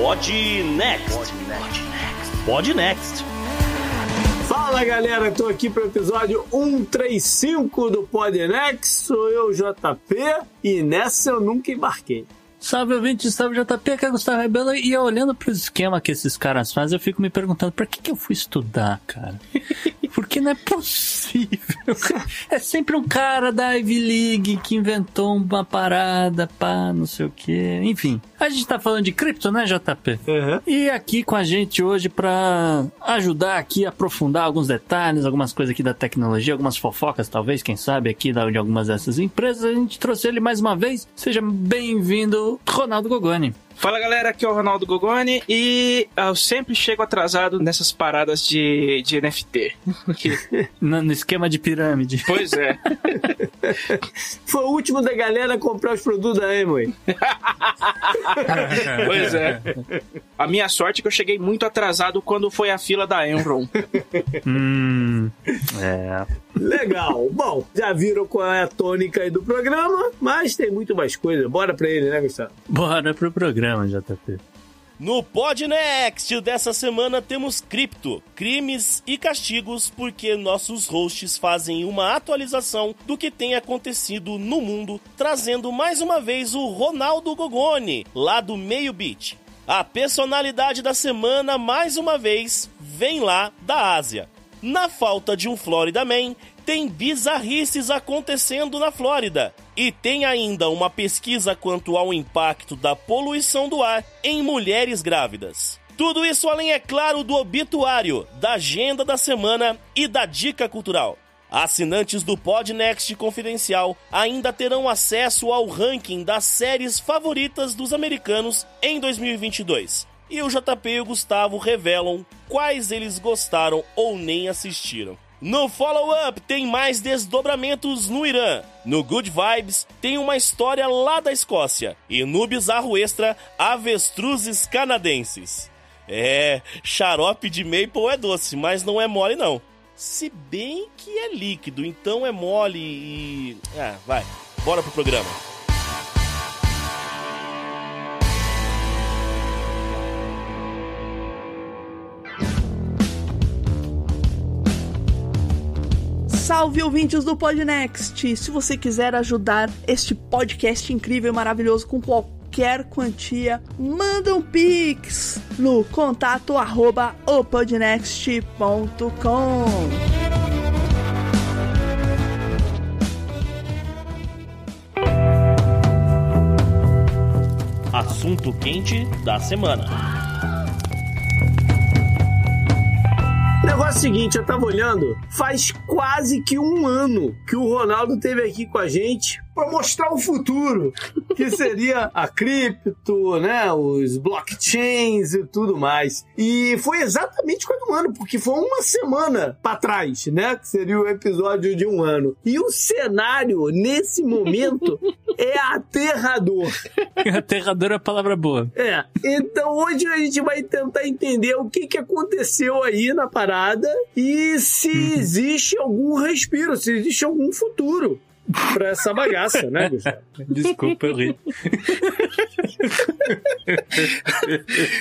Pod Next. Pod Next. Pod Next. Fala galera, tô aqui pro episódio 135 do Podnext, sou eu JP e nessa eu nunca embarquei. Salve ouvinte, salve JP, aqui é Gustavo Rebelo e eu olhando pro esquema que esses caras fazem, eu fico me perguntando, pra que que eu fui estudar, cara? Porque não é possível. É sempre um cara da Ivy League que inventou uma parada, pá, não sei o que. Enfim, a gente tá falando de cripto, né, JP? Uhum. E aqui com a gente hoje pra ajudar aqui a aprofundar alguns detalhes, algumas coisas aqui da tecnologia, algumas fofocas, talvez, quem sabe, aqui de algumas dessas empresas, a gente trouxe ele mais uma vez. Seja bem-vindo, Ronaldo Gogoni. Fala galera, aqui é o Ronaldo Gogoni e eu sempre chego atrasado nessas paradas de, de NFT. no, no esquema de pirâmide. Pois é. Foi o último da galera a comprar os produtos da Amway. pois é. A minha sorte é que eu cheguei muito atrasado quando foi a fila da Enron. hum, é. Legal. Bom, já viram qual é a tônica aí do programa, mas tem muito mais coisa. Bora pra ele, né, Gustavo? Bora pro programa, JP. No Podnext dessa semana temos cripto, crimes e castigos, porque nossos hosts fazem uma atualização do que tem acontecido no mundo, trazendo mais uma vez o Ronaldo Gogoni, lá do Meio Beat. A personalidade da semana, mais uma vez, vem lá da Ásia. Na falta de um Florida Man, tem bizarrices acontecendo na Flórida. E tem ainda uma pesquisa quanto ao impacto da poluição do ar em mulheres grávidas. Tudo isso além, é claro, do obituário, da agenda da semana e da dica cultural. Assinantes do Podnext Confidencial ainda terão acesso ao ranking das séries favoritas dos americanos em 2022. E o JP e o Gustavo revelam quais eles gostaram ou nem assistiram. No follow-up tem mais desdobramentos no Irã. No Good Vibes tem uma história lá da Escócia. E no Bizarro Extra, avestruzes canadenses. É, xarope de maple é doce, mas não é mole não. Se bem que é líquido, então é mole e. Ah, vai, bora pro programa. Salve ouvintes do Podnext! Se você quiser ajudar este podcast incrível e maravilhoso com qualquer quantia, manda um pix no contato arroba. Assunto quente da semana. Negócio é o seguinte, eu tava olhando, faz quase que um ano que o Ronaldo teve aqui com a gente para mostrar o futuro, que seria a cripto, né, os blockchains e tudo mais. E foi exatamente quase um ano, porque foi uma semana para trás, né, que seria o episódio de um ano. E o cenário nesse momento é aterrador. aterrador é a palavra boa. É. Então hoje a gente vai tentar entender o que, que aconteceu aí na parada e se existe algum respiro, se existe algum futuro pra essa bagaça, né, Gustavo? Desculpa, eu ri.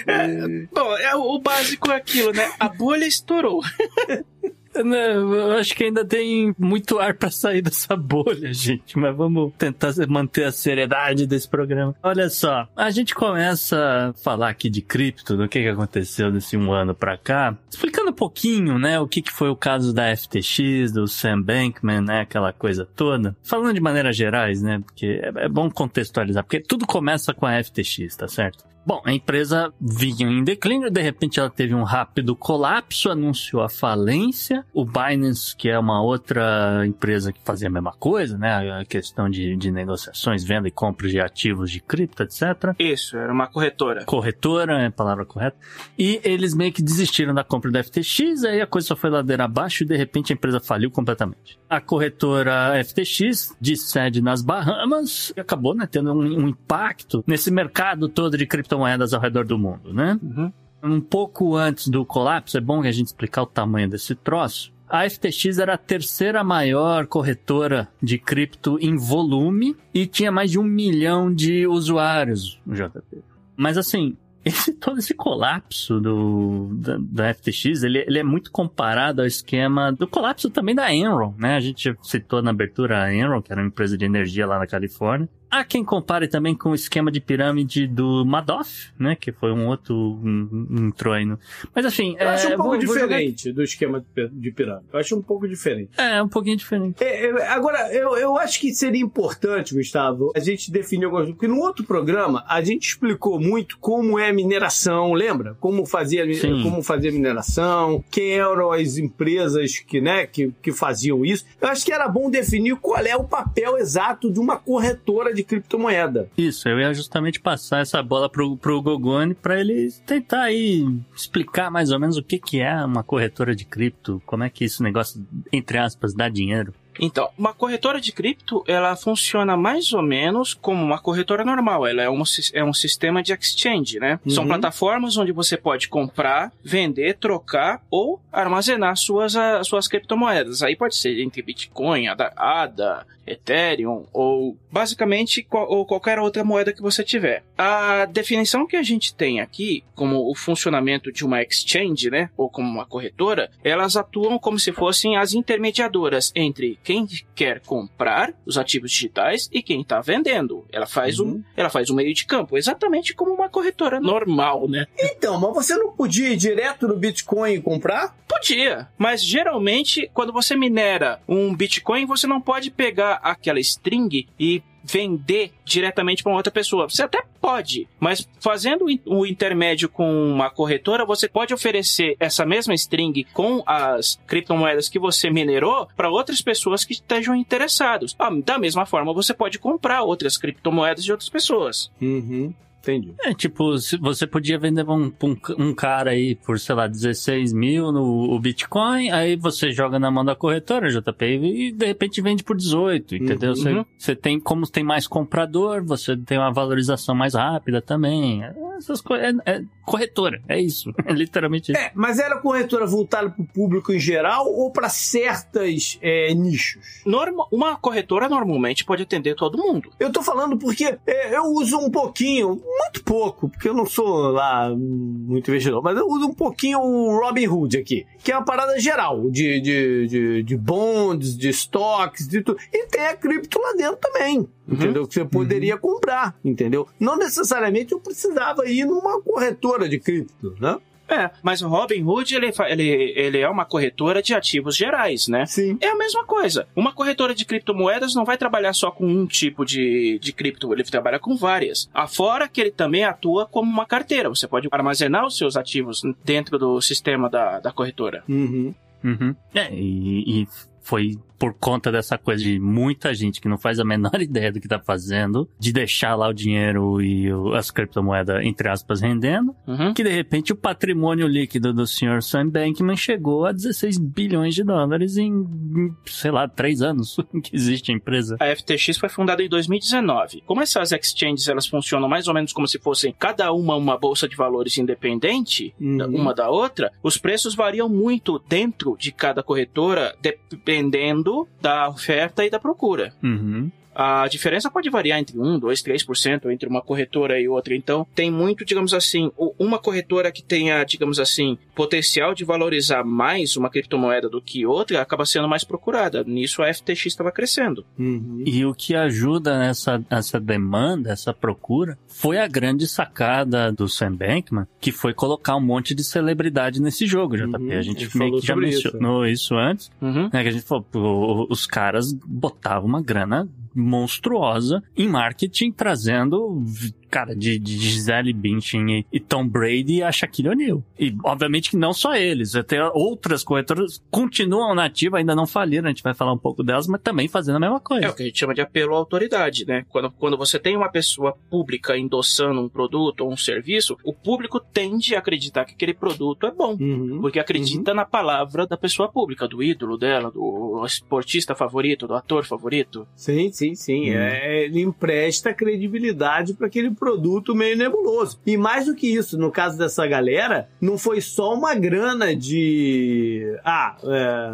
É, bom, é, o básico é aquilo, né? A bolha estourou. Não, eu acho que ainda tem muito ar para sair dessa bolha, gente. Mas vamos tentar manter a seriedade desse programa. Olha só, a gente começa a falar aqui de cripto, do que, que aconteceu desse um ano para cá, explicando um pouquinho, né, o que, que foi o caso da FTX, do Sam Bankman, né, aquela coisa toda. Falando de maneiras gerais, né, porque é, é bom contextualizar, porque tudo começa com a FTX, tá certo? Bom, a empresa vinha em declínio, de repente ela teve um rápido colapso, anunciou a falência. O Binance, que é uma outra empresa que fazia a mesma coisa, né? A questão de, de negociações, venda e compra de ativos de cripto, etc. Isso, era uma corretora. Corretora, é a palavra correta. E eles meio que desistiram da compra da FTX, aí a coisa só foi ladeira abaixo e de repente a empresa faliu completamente. A corretora FTX, de sede nas Bahamas, acabou né, tendo um, um impacto nesse mercado todo de criptomoedas ao redor do mundo, né? Uhum. Um pouco antes do colapso, é bom que a gente explicar o tamanho desse troço. A FTX era a terceira maior corretora de cripto em volume e tinha mais de um milhão de usuários no JP. Mas assim, esse, todo esse colapso do, da, da FTX, ele, ele é muito comparado ao esquema do colapso também da Enron, né? A gente citou na abertura a Enron, que era uma empresa de energia lá na Califórnia. Há quem compare também com o esquema de pirâmide do Madoff, né? Que foi um outro um, um entrou aí no... Mas assim... Eu acho é, um pouco vou- vou jogar- diferente do esquema de pi- de pirâmide. Eu acho um pouco diferente. É, um pouquinho diferente. É, é, agora, eu, eu acho que seria importante, Gustavo, a gente definir algumas. Porque no outro programa, a gente explicou muito como é a mineração, lembra? Como fazia, Sim. como fazia a mineração, quem eram as empresas que, né, que, que faziam isso. Eu acho que era bom definir qual é o papel exato de uma corretora de criptomoeda. Isso, eu ia justamente passar essa bola pro, pro Gogoni pra ele tentar aí explicar mais ou menos o que que é uma corretora de cripto, como é que esse negócio, entre aspas, dá dinheiro. Então, uma corretora de cripto, ela funciona mais ou menos como uma corretora normal. Ela é um, é um sistema de exchange, né? São Uhum. plataformas onde você pode comprar, vender, trocar ou armazenar suas, ah, suas criptomoedas. Aí pode ser entre Bitcoin, ADA, ADA Ethereum ou basicamente qual- ou qualquer outra moeda que você tiver. A definição que a gente tem aqui, como o funcionamento de uma exchange, né? Ou como uma corretora, elas atuam como se fossem as intermediadoras entre quem quer comprar os ativos digitais e quem está vendendo. Ela faz um, ela faz um meio de campo, exatamente como uma corretora normal, né? Então, mas você não podia ir direto no Bitcoin e comprar? Podia, mas geralmente quando você minera um Bitcoin, você não pode pegar aquela string e vender diretamente para outra pessoa. Você até pode, mas fazendo o in- o intermédio com uma corretora, você pode oferecer essa mesma string com as criptomoedas que você minerou para outras pessoas que estejam interessados. Ah, Da mesma forma, você pode comprar outras criptomoedas de outras pessoas. Uhum. Entendi. É, tipo, você podia vender um, um, cara aí por, sei lá, 16 mil no o Bitcoin, aí você joga na mão da corretora, JP, e de repente vende por 18, entendeu? Você, Uhum. você tem, como tem mais comprador, você tem uma valorização mais rápida também. Essas coisas, é, é corretora, é isso. É literalmente isso. É, mas era corretora voltada para o público em geral ou para certas é, nichos? Norma- uma corretora normalmente pode atender todo mundo. Eu tô falando porque é, eu uso um pouquinho, muito pouco, porque eu não sou lá muito investidor, mas eu uso um pouquinho o Robinhood aqui, que é uma parada geral de, de, de, de bonds, de estoques, de tudo. E tem a cripto lá dentro também, entendeu? Que você poderia comprar, entendeu? Não necessariamente eu precisava ir numa corretora de cripto, né? É, mas o Robinhood, ele, ele, ele é uma corretora de ativos gerais, né? Sim. É a mesma coisa. Uma corretora de criptomoedas não vai trabalhar só com um tipo de, de cripto, ele trabalha com várias. Afora que ele também atua como uma carteira. Você pode armazenar os seus ativos dentro do sistema da, da corretora. Uhum. Uhum. É, e, e foi por conta dessa coisa de muita gente que não faz a menor ideia do que tá fazendo, de deixar lá o dinheiro e o- as criptomoedas, entre aspas, rendendo, Uhum. que de repente o patrimônio líquido do Sr. Sam Bankman chegou a 16 bilhões de dólares em, em, sei lá, três anos que existe a empresa. A FTX foi fundada em 2019. Como essas exchanges elas funcionam mais ou menos como se fossem cada uma uma bolsa de valores independente, Uhum. uma da outra, os preços variam muito dentro de cada corretora, dependendo da oferta e da procura. Uhum. A diferença pode variar entre 1, 2, 3% entre uma corretora e outra. Então, tem muito, digamos assim, uma corretora que tenha, digamos assim, potencial de valorizar mais uma criptomoeda do que outra acaba sendo mais procurada. Nisso a FTX estava crescendo. Uhum. E o que ajuda nessa, nessa demanda, essa procura, foi a grande sacada do Sam Bankman, que foi colocar um monte de celebridade nesse jogo, JP. Uhum, a gente ele meio falou que já sobre isso, mencionou isso, antes, Uhum. né? Que a gente falou, os caras botavam uma grana monstruosa em marketing, trazendo, cara, de, de Gisele Bündchen e, e Tom Brady e a Shaquille O'Neal. E, obviamente, que não só eles, até outras corretoras continuam na ativa, ainda não faliram, a gente vai falar um pouco delas, mas também fazendo a mesma coisa. É o que a gente chama de apelo à autoridade, né? Quando, quando você tem uma pessoa pública endossando um produto ou um serviço, o público tende a acreditar que aquele produto é bom. Uhum. Porque acredita na palavra da pessoa pública, do ídolo dela, do esportista favorito, do ator favorito. Sim, sim, sim. Hum. É, ele empresta credibilidade para aquele produto meio nebuloso. E mais do que isso, no caso dessa galera, não foi só uma grana de. Ah,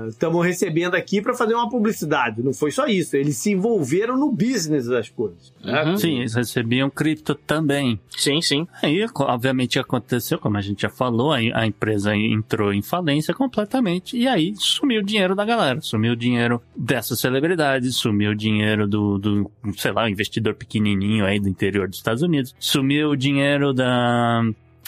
estamos recebendo aqui para fazer uma publicidade. Não foi só isso. Eles se envolveram no business das coisas. Uhum. Sim, eles recebiam cripto também. Sim, sim. Aí, obviamente, aconteceu, como a gente já falou, a, a empresa entrou em falência completamente. E aí sumiu o dinheiro da galera. Sumiu o dinheiro dessas celebridades, sumiu o dinheiro do, do sei lá, investidor pequenininho aí do interior dos Estados Unidos. Sumiu o dinheiro da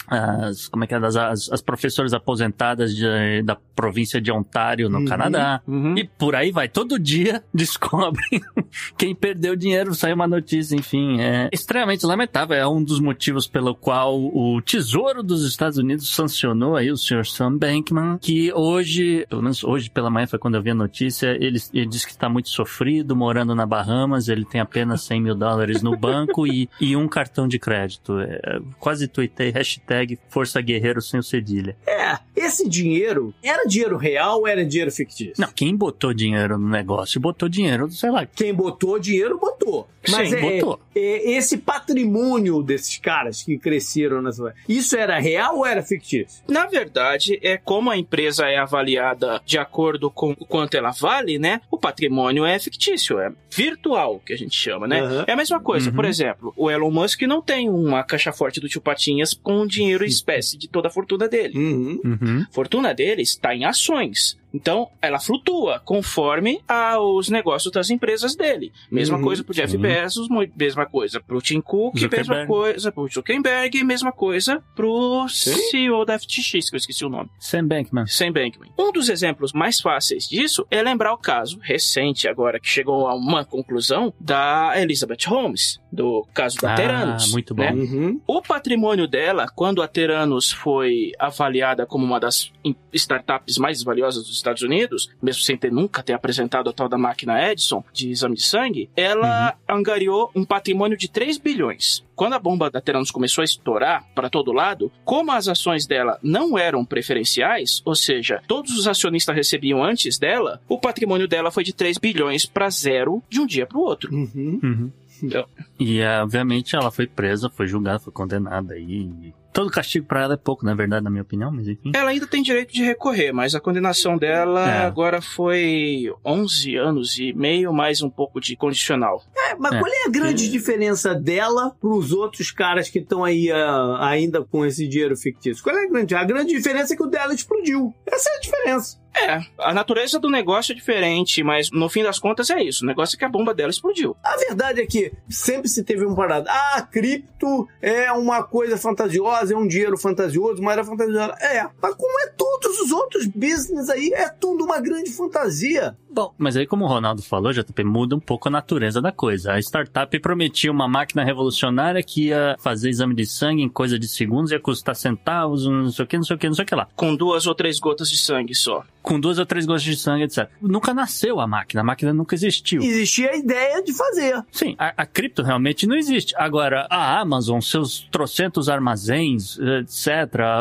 as, como é que é, das, as, as professoras aposentadas de, da província de Ontário, no Uhum, Canadá. uhum. E por aí vai. Todo dia descobrem quem perdeu dinheiro, sai uma notícia, enfim. É extremamente lamentável. É um dos motivos pelo qual o Tesouro dos Estados Unidos sancionou aí o Sr. Sam Bankman, que hoje, pelo menos hoje pela manhã foi quando eu vi a notícia, ele, ele disse que está muito sofrido, morando na Bahamas, ele tem apenas 100 mil dólares no banco e, e um cartão de crédito. É, quase tuitei hashtag Força Guerreiro sem o cedilha. É, esse dinheiro era dinheiro real ou era dinheiro fictício? Não, quem botou dinheiro no negócio, botou dinheiro, sei lá, Quem botou dinheiro, botou. Mas Sim, é, botou. é, esse patrimônio desses caras que cresceram nessa. Isso era real ou era fictício? Na verdade, é como a empresa é avaliada de acordo com o quanto ela vale, né? O patrimônio é fictício, é virtual, que a gente chama, né? Aham. É a mesma coisa. Uhum. Por exemplo, o Elon Musk não tem uma caixa forte do tio Patinhas com dinheiro em espécie de toda a fortuna dele. Uhum. Uhum. A fortuna dele está em ações. Então, ela flutua conforme aos negócios das empresas dele. Mesma Uhum, coisa pro Jeff sim. Bezos, mesma coisa pro Tim Cook, mesma Zuckerberg. coisa pro Zuckerberg, mesma coisa pro Sim. CEO da FTX, que eu esqueci o nome. Sam Bankman. Sam Bankman. Um dos exemplos mais fáceis disso é lembrar o caso recente agora que chegou a uma conclusão da Elizabeth Holmes, do caso da Ah, Teranos. muito bom. né? Uhum. O patrimônio dela, quando a Teranos foi avaliada como uma das startups mais valiosas dos Estados Unidos, mesmo sem ter nunca ter apresentado a tal da máquina Edison de exame de sangue, ela angariou um patrimônio de 3 bilhões. Quando a bomba da Teranos começou a estourar para todo lado, como as ações dela não eram preferenciais, ou seja, todos os acionistas recebiam antes dela, o patrimônio dela foi de 3 bilhões para zero de um dia para o outro. Uhum. Uhum. Então, E obviamente ela foi presa, foi julgada, foi condenada aí. Todo castigo pra ela é pouco, na verdade, na minha opinião, mas enfim. Ela ainda tem direito de recorrer, mas a condenação dela É. agora foi 11 anos e meio, mais um pouco de condicional. É, mas É. qual é a grande diferença dela pros outros caras que estão aí ah, ainda com esse dinheiro fictício? Qual é a grande? A grande diferença é que o dela explodiu. Essa é a diferença. É, a natureza do negócio é diferente, mas no fim das contas é isso. O negócio é que a bomba dela explodiu. A verdade é que sempre se teve um parado. Ah, cripto é uma coisa fantasiosa, é um dinheiro fantasioso, uma era fantasiosa. É, mas como é todos os outros business aí, é tudo uma grande fantasia. Bom, mas aí como o Ronaldo falou, JP, muda um pouco a natureza da coisa. A startup prometia uma máquina revolucionária que ia fazer exame de sangue em coisa de segundos, ia custar centavos, não sei o que, não sei o que, não sei o que lá. Com duas ou três gotas de sangue só. Com duas ou três gotas de sangue, etc. Nunca nasceu a máquina, a máquina nunca existiu. Existia a ideia de fazer. Sim, a, a cripto realmente não existe. Agora, a Amazon, seus trocentos armazéns, etc.,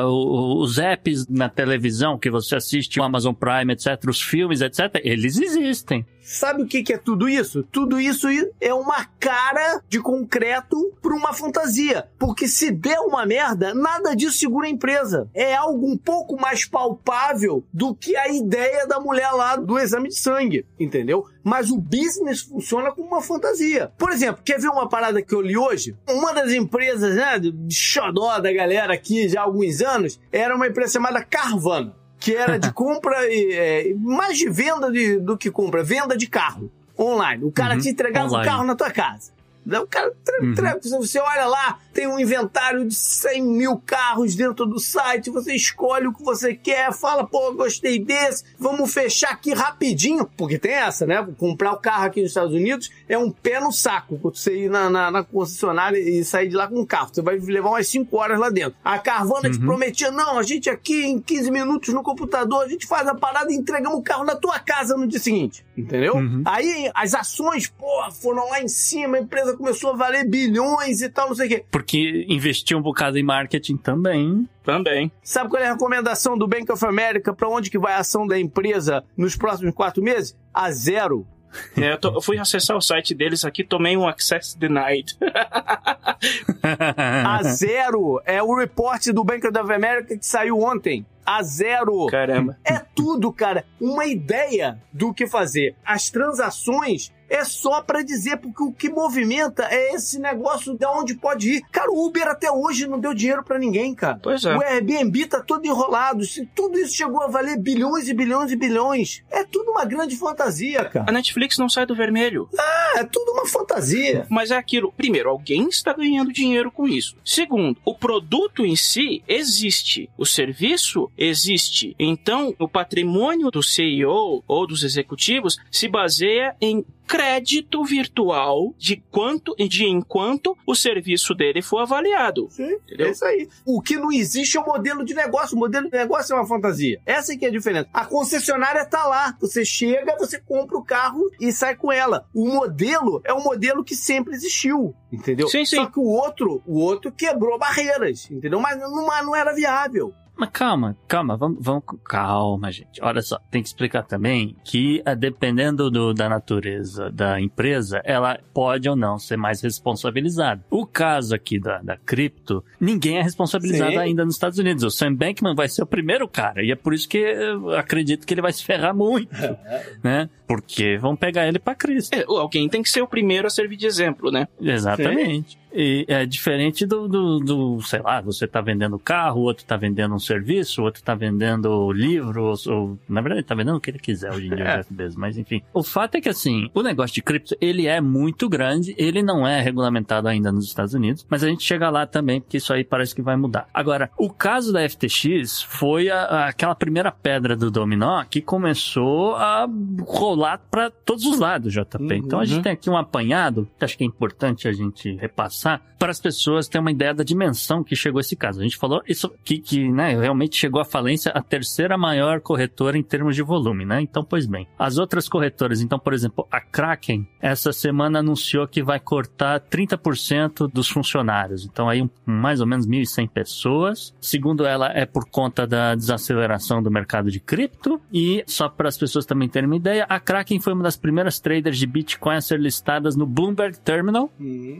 o- o- os apps na televisão que você assiste, o Amazon Prime, etc., os filmes, etc., eles existem. Sabe o que, que é tudo isso? Tudo isso é uma cara de concreto para uma fantasia. Porque se der uma merda, nada disso segura a empresa. É algo um pouco mais palpável do que a ideia da mulher lá do exame de sangue, entendeu? Mas o business funciona como uma fantasia. Por exemplo, quer ver uma parada que eu li hoje? Uma das empresas, né, de xodó da galera aqui já há alguns anos, era uma empresa chamada Carvana que era de compra, e, é, mais de venda de- do que compra, venda de carro online. O cara Uhum, te entregava online. o carro na tua casa. O cara, Uhum. você olha lá, tem um inventário de 100 mil carros dentro do site, você escolhe o que você quer, fala, pô, gostei desse, vamos fechar aqui rapidinho, porque tem essa, né? Comprar o carro aqui nos Estados Unidos é um pé no saco, quando você ir na, na- na concessionária e sair de lá com o carro. Você vai levar umas 5 horas lá dentro. A Carvana te Uhum. prometia, não, a gente aqui em 15 minutos no computador, a gente faz a parada e entregamos o carro na tua casa no dia seguinte. Entendeu? Uhum. Aí as ações, pô, foram lá em cima, a empresa começou a valer bilhões e tal, não sei o quê. Porque investiu um bocado em marketing também. Também. Sabe qual é a recomendação do Bank of America para onde que vai a ação da empresa nos próximos quatro meses? A zero. É, eu, tô- eu fui acessar o site deles aqui, tomei um access denied. A zero é o report do Bank of America que saiu ontem. A zero. Caramba. É tudo, cara. Uma ideia do que fazer. As transações é só pra dizer, porque o que movimenta é esse negócio de onde pode ir. Cara, o Uber até hoje não deu dinheiro pra ninguém, cara. Pois é. O Airbnb tá todo enrolado. Se tudo isso chegou a valer bilhões e bilhões e bilhões, é tudo uma grande fantasia, cara. A Netflix não sai do vermelho. É tudo uma fantasia. Mas é aquilo. Primeiro, alguém está ganhando dinheiro com isso. Segundo, o produto em si existe. O serviço existe. Então, o patrimônio do CEO ou dos executivos se baseia em crédito virtual de quanto de enquanto o serviço dele for avaliado. Sim, Entendeu? é isso aí. O que não existe é o modelo de negócio. O modelo de negócio é uma fantasia. Essa é que é a diferença. A concessionária tá lá. Você chega, você compra o carro e sai com ela. O modelo é um modelo que sempre existiu, entendeu? Sim, sim. Só que o outro, o outro quebrou barreiras, entendeu? Mas não, não era viável. Mas calma, calma, vamos, vamos, calma, gente. Olha só, tem que explicar também que, eh, dependendo do- da natureza da empresa, ela pode ou não ser mais responsabilizada. O caso aqui da, da cripto, ninguém é responsabilizado Sim. ainda nos Estados Unidos. O Sam Bankman vai ser o primeiro cara, e é por isso que eu acredito que ele vai se ferrar muito, né? Porque vão pegar ele pra Cristo. É, alguém tem que ser o primeiro a servir de exemplo, né? Exatamente. E é diferente do, do, do, sei lá, você tá vendendo carro, o outro tá vendendo um serviço, o outro tá vendendo livro, ou, na verdade ele tá vendendo o que ele quiser hoje em dia, É. Jeff Bezos, mas enfim. O fato é que assim, o negócio de cripto, ele é muito grande, ele não é regulamentado ainda nos Estados Unidos, mas a gente chega lá também, porque isso aí parece que vai mudar. Agora, o caso da FTX foi a- a- aquela primeira pedra do dominó que começou a rolar para todos os lados, JP. Então a gente tem aqui um apanhado, que acho que é importante a gente repassar, para as pessoas terem uma ideia da dimensão que chegou esse caso. A gente falou isso que, que né, realmente chegou à falência a terceira maior corretora em termos de volume, né? Então, pois bem. As outras corretoras, então, por exemplo, a Kraken, essa semana anunciou que vai cortar 30% dos funcionários. Então, aí, um- mais ou menos 1.100 pessoas. Segundo ela, é por conta da desaceleração do mercado de cripto. E, só para as pessoas também terem uma ideia, a Kraken foi uma das primeiras traders de Bitcoin a ser listadas no Bloomberg Terminal,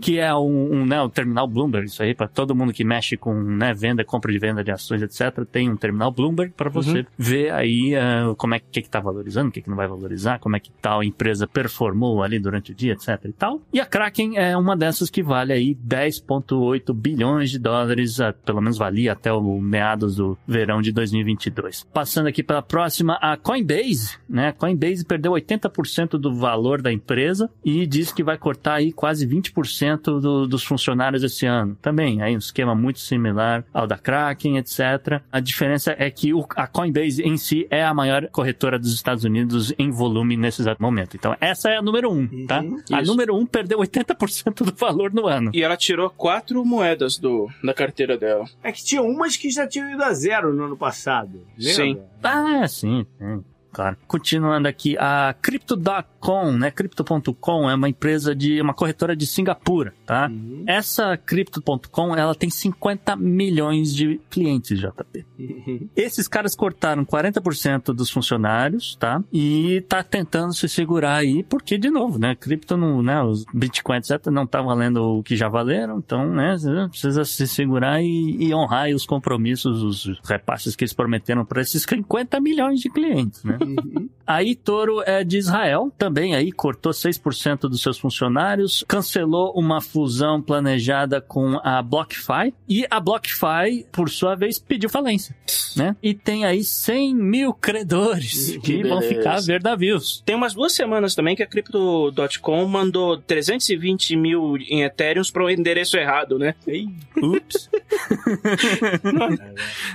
que é um, um, né, o terminal Bloomberg, isso aí, para todo mundo que mexe com né, venda, compra de venda de ações, etc. Tem um terminal Bloomberg para você ver aí ah, como é que, que tá valorizando, o que, que não vai valorizar, como é que tal empresa performou ali durante o dia, etc. e tal. E a Kraken é uma dessas que vale aí 10,8 bilhões de dólares, ah, pelo menos valia até o meados do verão de 2022. Passando aqui para a próxima, a Coinbase, né? A Coinbase perdeu 80% do valor da empresa e diz que vai cortar aí quase 20% do- dos funcionários esse ano. Também, aí um esquema muito similar ao da Kraken, etc. A diferença é que o- a Coinbase em si é a maior corretora dos Estados Unidos em volume nesse exato momento. Então, essa é a número um, tá? A Isso. número um perdeu 80% do valor no ano. E ela tirou quatro moedas do, da carteira dela. É que tinha umas que já tinham ido a zero no ano passado. Lembra? Sim. Ah, sim, sim, claro. Continuando aqui, a Crypto.com, né? Crypto.com é uma empresa de uma corretora de Singapura, tá? Uhum. Essa Crypto.com, ela tem 50 milhões de clientes, JP. Esses caras cortaram 40% dos funcionários, tá? E tá tentando se segurar aí, porque, de novo, né? Cripto não, né? Os Bitcoin, etc., não tá valendo o que já valeram, então, né? você Precisa se segurar e, e honrar os compromissos, os repasses que eles prometeram para esses 50 milhões de clientes, né? Aí Toro é de Israel, também aí cortou 6% dos seus funcionários, cancelou uma fusão planejada com a BlockFi e a BlockFi, por sua vez, pediu falência, né? E tem aí 100 mil credores que vão ficar a ver navios. Tem umas duas semanas também que a Crypto.com mandou 320 mil em Ethereum para o endereço errado, né? Ups.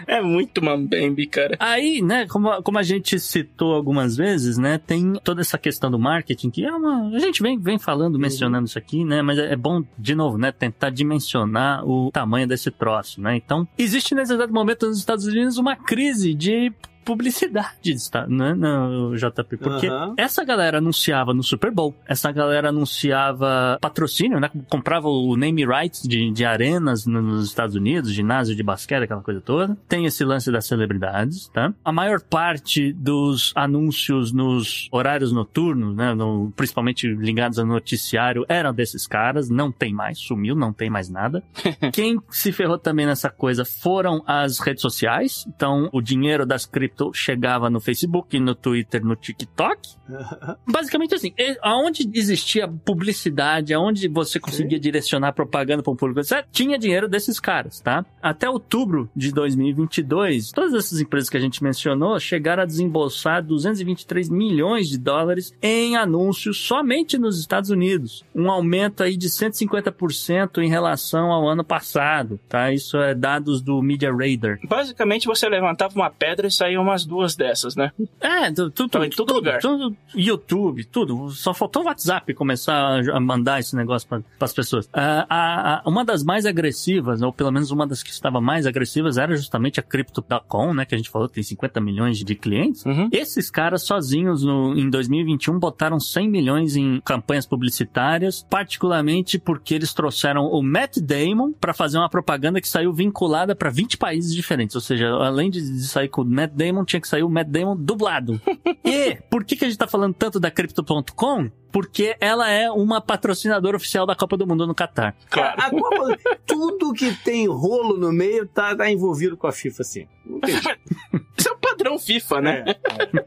É muito mambembe, cara. Aí, né, como, como a gente citou algumas vezes, né, tem toda essa questão do marketing, que é uma. A gente vem, vem falando, mencionando isso aqui, né, mas é, é bom, de novo, né, tentar dimensionar o tamanho desse troço, né. Então, existe nesse exato momento nos Estados Unidos uma crise de publicidade, tá? né, no JP? Porque Aham. essa galera anunciava no Super Bowl, essa galera anunciava patrocínio, né? Comprava o name rights de, de arenas no- nos Estados Unidos, ginásio de basquete, aquela coisa toda. Tem esse lance das celebridades, tá? A maior parte dos anúncios nos horários noturnos, né? no- principalmente ligados ao noticiário, eram desses caras. Não tem mais, sumiu, não tem mais nada. Quem se ferrou também nessa coisa foram as redes sociais. Então, o dinheiro das chegava no Facebook, no Twitter, no TikTok. Basicamente assim, aonde existia publicidade, aonde você conseguia direcionar propaganda para um público, etc., tinha dinheiro desses caras, tá? Até outubro de 2022, todas essas empresas que a gente mencionou chegaram a desembolsar 223 milhões de dólares em anúncios somente nos Estados Unidos. Um aumento aí de 150% em relação ao ano passado, tá? Isso é dados do Media Radar. Basicamente, você levantava uma pedra e saía umas duas dessas, né? É, tu- tu- em todo tudo, lugar. tudo, YouTube, tudo. Só faltou o WhatsApp começar a mandar esse negócio para as pessoas. Ah, a- a- uma das mais agressivas, ou pelo menos uma das que estava mais agressivas, era justamente a Crypto.com, né? Que a gente falou, tem 50 milhões de clientes. Uhum. Esses caras sozinhos no, em 2021 botaram 100 milhões em campanhas publicitárias, particularmente porque eles trouxeram o Matt Damon para fazer uma propaganda que saiu vinculada para 20 países diferentes. Ou seja, além de de sair com o Matt Damon, tinha que sair o Matt Damon dublado. e por que, que a gente tá falando tanto da Crypto.com? Porque ela é uma patrocinadora oficial da Copa do Mundo no Catar. Claro. A Copa- tudo que tem rolo no meio tá, tá envolvido com a FIFA, assim. Isso é o padrão FIFA, né? É, é.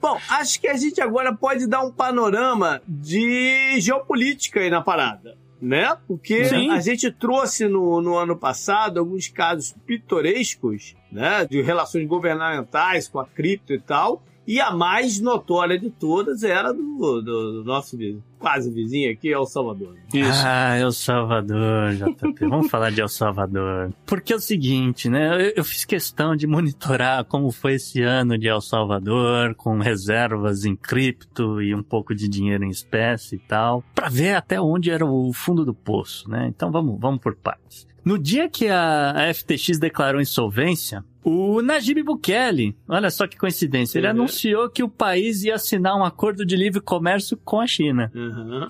Bom, acho que a gente agora pode dar um panorama de geopolítica aí na parada, né? Porque Sim. a gente trouxe no, no ano passado alguns casos pitorescos, né? De relações governamentais com a cripto e tal. E a mais notória de todas era do, do- do nosso vizinho, quase vizinho aqui, El Salvador. Isso. Ah, El Salvador, JP. Vamos falar de El Salvador. Porque é o seguinte, né? Eu, eu fiz questão de monitorar como foi esse ano de El Salvador, com reservas em cripto e um pouco de dinheiro em espécie e tal, pra ver até onde era o fundo do poço, né? Então vamos, vamos por partes. No dia que a, a FTX declarou insolvência, o Najib Bukele, olha só que coincidência, ele Uhum. anunciou que o país ia assinar um acordo de livre comércio com a China. Uhum.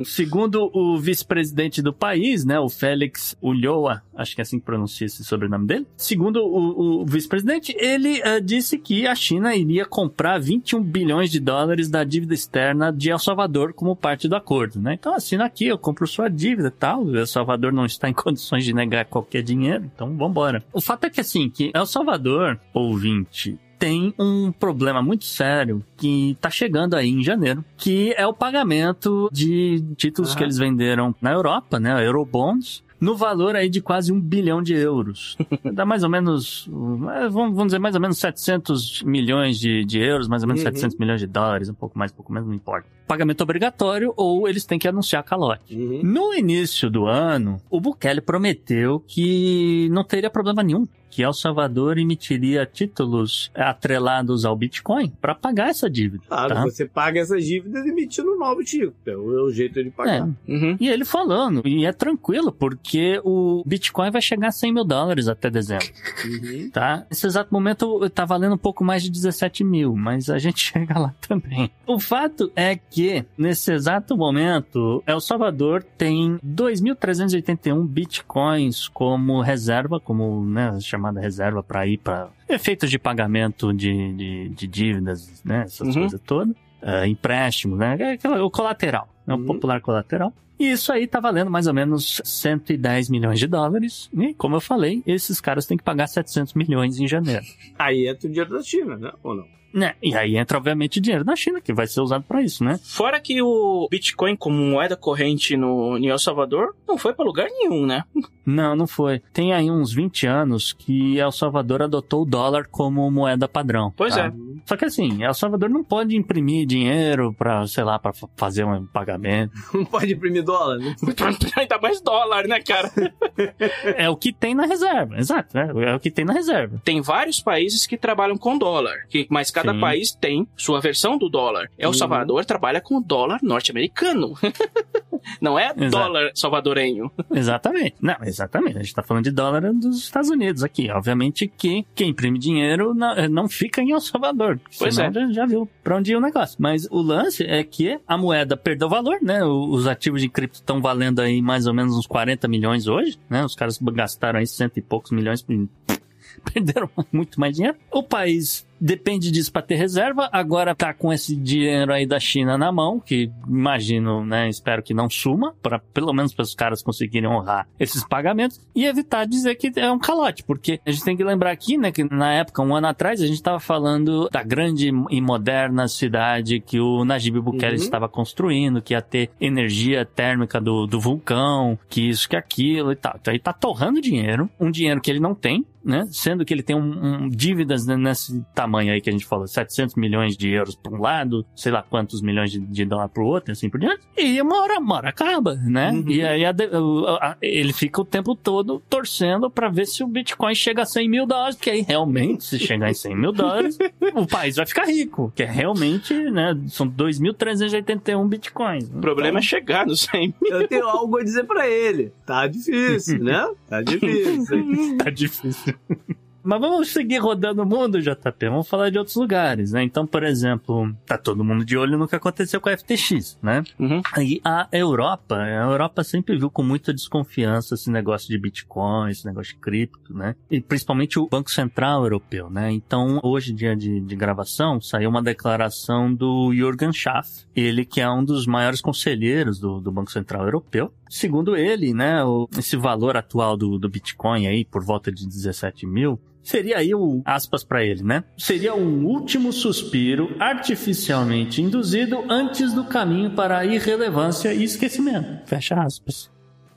Segundo o vice-presidente do país, né, o Félix Ulloa, acho que é assim que pronuncia esse sobrenome dele. Segundo o, o vice-presidente, ele eh, disse que a China iria comprar 21 bilhões de dólares da dívida externa de El Salvador como parte do acordo, né? Então assina aqui, eu compro sua dívida e tal. O El Salvador não está em condições de negar qualquer dinheiro, então vambora. O fato é que assim, que El Salvador, ouvinte, tem um problema muito sério que tá chegando aí em janeiro, que é o pagamento de títulos que eles venderam na Europa, né, Eurobonds, no valor aí de quase um bilhão de euros. Dá mais ou menos, vamos vamos dizer, mais ou menos 700 milhões de, de euros, mais ou menos Uhum. 700 milhões de dólares, um pouco mais, um pouco menos, não importa. Pagamento obrigatório ou eles têm que anunciar calote. Uhum. No início do ano, o Bukele prometeu que não teria problema nenhum, que El Salvador emitiria títulos atrelados ao Bitcoin para pagar essa dívida. Claro, tá? você paga essas dívidas emitindo um novo título. É o, jeito de pagar. É. Uhum. E ele falando, e é tranquilo, porque o Bitcoin vai chegar a 100 mil dólares até dezembro, Uhum. tá? Nesse exato momento tá valendo um pouco mais de 17 mil, mas a gente chega lá também. O fato é que, nesse exato momento, El Salvador tem 2.381 Bitcoins como reserva, como né, chamada reserva para ir para efeitos de pagamento de, de, de dívidas, né? Essas Uhum. coisas todas. Ah, empréstimo, né? É o colateral, né? O Uhum. popular colateral. E isso aí tá valendo mais ou menos 110 milhões de dólares. E, como eu falei, esses caras têm que pagar 700 milhões em janeiro. Aí entra o dinheiro da China, né? Ou não? Né? E aí entra, obviamente, dinheiro da China, que vai ser usado para isso, né? Fora que o Bitcoin como moeda corrente no em El Salvador não foi pra lugar nenhum, né? Não, não foi. Tem aí uns 20 anos que El Salvador adotou o dólar como moeda padrão. Pois tá? é. Só que assim, El Salvador não pode imprimir dinheiro pra, sei lá, pra fa- fazer um pagamento. Não pode imprimir dólar, né? Ainda mais dólar, né, cara? É o que tem na reserva, exato. É, é o que tem na reserva. Tem vários países que trabalham com dólar, que, mas cada Sim. país tem sua versão do dólar. El Uhum. Salvador trabalha com o dólar norte-americano. Não é Exato. dólar salvadorenho. Exatamente. Não, exatamente. A gente tá falando de dólar dos Estados Unidos aqui. Obviamente que quem imprime dinheiro não, não fica em El Salvador. Pois é. Já, já viu pra onde ia o negócio. Mas o lance é que a moeda perdeu valor, né? Os ativos de cripto estão valendo aí mais ou menos uns 40 milhões hoje, né? Os caras gastaram aí cento e poucos milhões. Perderam muito mais dinheiro. O país depende disso para ter reserva. Agora tá com esse dinheiro aí da China na mão, que imagino, né? Espero que não suma, para pelo menos para os caras conseguirem honrar esses pagamentos e evitar dizer que é um calote, porque a gente tem que lembrar aqui, né, que na época, um ano atrás, a gente estava falando da grande e moderna cidade que o Najib Bukele Uhum. estava construindo, que ia ter energia térmica do, do vulcão, que isso, que aquilo e tal. Então aí tá torrando dinheiro, um dinheiro que ele não tem, né? Sendo que ele tem um, um dívidas né, nesse tamanho aí que a gente falou, 700 milhões de euros para um lado, sei lá quantos milhões de, de dólar para o outro, assim por diante. E uma hora, uma hora acaba, né? Uhum. E aí a o- a- ele fica o tempo todo torcendo para ver se o Bitcoin chega a 100 mil dólares, que aí realmente, se chegar em 100 mil dólares, o país vai ficar rico, que é realmente, né? São 2.381 Bitcoins. O problema é chegar no 100 mil. Eu tenho algo a dizer pra ele. Tá difícil, né? Tá difícil. tá difícil. Mas vamos seguir rodando o mundo, JP. Vamos falar de outros lugares, né? Então, por exemplo, tá todo mundo de olho no que aconteceu com a FTX, né? Uhum. Aí a Europa, a Europa sempre viu com muita desconfiança esse negócio de Bitcoin, esse negócio de cripto, né? E principalmente o Banco Central Europeu, né? Então, hoje, dia de, de gravação, saiu uma declaração do Jürgen Schaff, ele que é um dos maiores conselheiros do, do Banco Central Europeu. Segundo ele, né, o- esse valor atual do, do Bitcoin aí, por volta de 17 mil, Seria aí o aspas pra ele, né? Seria um último suspiro artificialmente induzido antes do caminho para a irrelevância e esquecimento. Fecha aspas.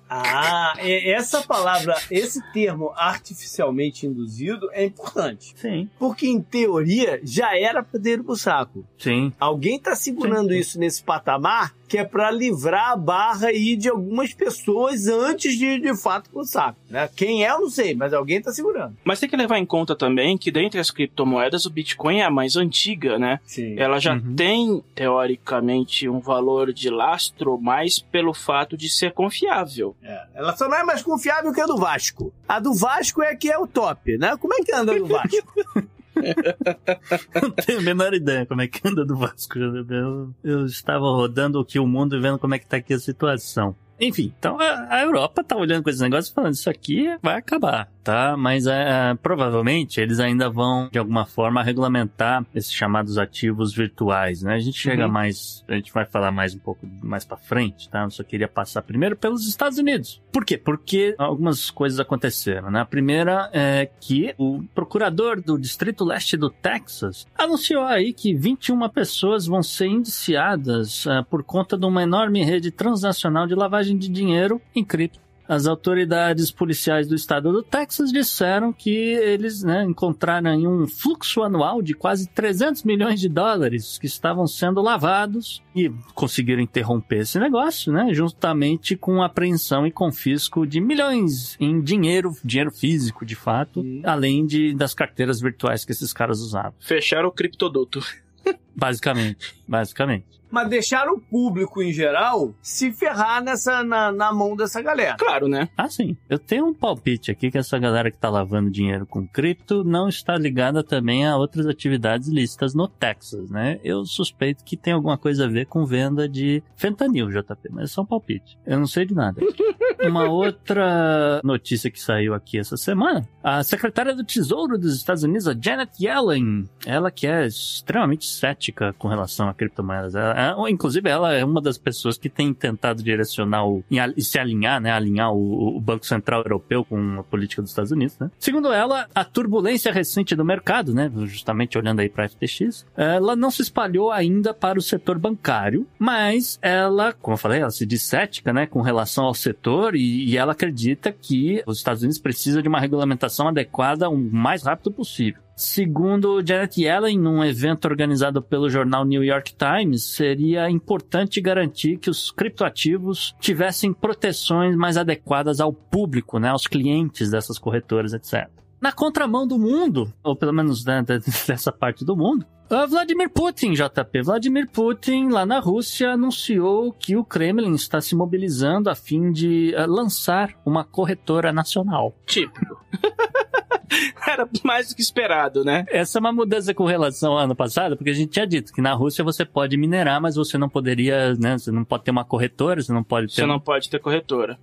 Ah, essa palavra, esse termo artificialmente induzido é importante. Sim, Porque, em teoria, já era ter ido pro saco. sim. Alguém tá segurando Sim. isso nesse patamar que é pra livrar a barra aí de algumas pessoas antes de, de fato, pro saco. Né? Quem é, eu não sei, mas alguém tá segurando. Mas tem que levar em conta também que dentre as criptomoedas o Bitcoin é a mais antiga, né? Sim. Ela já Uhum. tem, teoricamente, um valor de lastro mais pelo fato de ser confiável. Ela só não é mais confiável que a do Vasco. A do Vasco é que é o top, né? Como é que anda a do Vasco? Não tenho a menor ideia como é que anda do Vasco. Eu, eu estava rodando aqui o mundo e vendo como é que tá aqui a situação. Enfim, então a, a Europa tá olhando com esse negócio e falando, isso aqui vai acabar, tá? Mas é, provavelmente eles ainda vão, de alguma forma, regulamentar esses chamados ativos virtuais, né? A gente chega Uhum. mais, a gente vai falar mais um pouco mais pra frente, tá? Eu só queria passar primeiro pelos Estados Unidos. Por quê? Porque algumas coisas aconteceram, né? A primeira é que o procurador do Distrito Leste do Texas anunciou aí que 21 pessoas vão ser indiciadas ah, por conta de uma enorme rede transnacional de lavagem de dinheiro em cripto. As autoridades policiais do estado do Texas disseram que eles né, encontraram um fluxo anual de quase 300 milhões de dólares que estavam sendo lavados e conseguiram interromper esse negócio, né, juntamente com apreensão e confisco de milhões em dinheiro, dinheiro físico de fato, além de das carteiras virtuais que esses caras usavam. Fecharam o criptoduto. Basicamente, basicamente. Mas deixaram o público em geral se ferrar nessa, na, na mão dessa galera. Claro, né? Ah, sim. Eu tenho um palpite aqui que essa galera que tá lavando dinheiro com cripto não está ligada também a outras atividades lícitas no Texas, né? Eu suspeito que tem alguma coisa a ver com venda de fentanil, JP, mas é só um palpite. Eu não sei de nada. Uma outra notícia que saiu aqui essa semana, a secretária do Tesouro dos Estados Unidos, a Janet Yellen, ela que é extremamente cética com relação a criptomoedas. Ela- ela- inclusive, ela é uma das pessoas que tem tentado direcionar o, e se alinhar, né? Alinhar o, o Banco Central Europeu com a política dos Estados Unidos, né? Segundo ela, a turbulência recente do mercado, né? Justamente olhando aí para a FTX, ela não se espalhou ainda para o setor bancário, mas ela, como eu falei, ela se diz cética, né? Com relação ao setor e, e ela acredita que os Estados Unidos precisam de uma regulamentação adequada o mais rápido possível. Segundo Janet Yellen, num evento organizado pelo jornal New York Times, seria importante garantir que os criptoativos tivessem proteções mais adequadas ao público, né, aos clientes dessas corretoras, etc. Na contramão do mundo, ou pelo menos né, de- dessa parte do mundo, Ah, Vladimir Putin, JP. Vladimir Putin, lá na Rússia, anunciou que o Kremlin está se mobilizando a fim de ah, lançar uma corretora nacional. Típico. Era mais do que esperado, né? Essa é uma mudança com relação ao ano passado, porque a gente tinha dito que na Rússia você pode minerar, mas você não poderia, né? Você não pode ter uma corretora, você não pode ter. Você não pode ter corretora.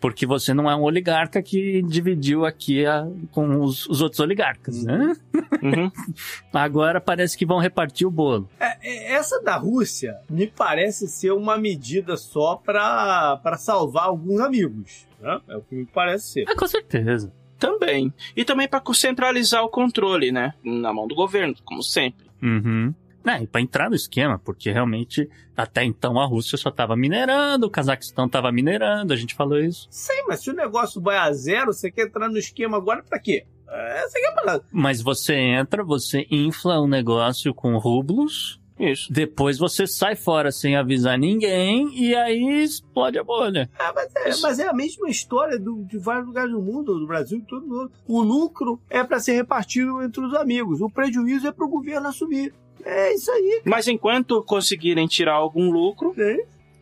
Porque você não é um oligarca que dividiu aqui a- com os, os outros oligarcas, né? Uhum. Agora parece que vão repartir o bolo. É, Essa da Rússia me parece ser uma medida só pra pra salvar alguns amigos. Né? É o que me parece ser. Ah, com certeza. Também. E também para centralizar o controle, né? Na mão do governo, como sempre. Uhum. É, e pra entrar no esquema, porque realmente até então a Rússia só tava minerando, o Cazaquistão tava minerando, a gente falou isso. Sei, mas se o negócio vai a zero, você quer entrar no esquema agora pra quê? É, você quer falar. Mas você entra, você infla o negócio com rublos, Isso. depois você sai fora sem avisar ninguém e aí explode a bolha. Ah, mas, é, mas é a mesma história do- de vários lugares do mundo, do Brasil e todo mundo. O lucro é pra ser repartido entre os amigos, o prejuízo é pro governo assumir. É isso aí. Mas enquanto conseguirem tirar algum lucro, né?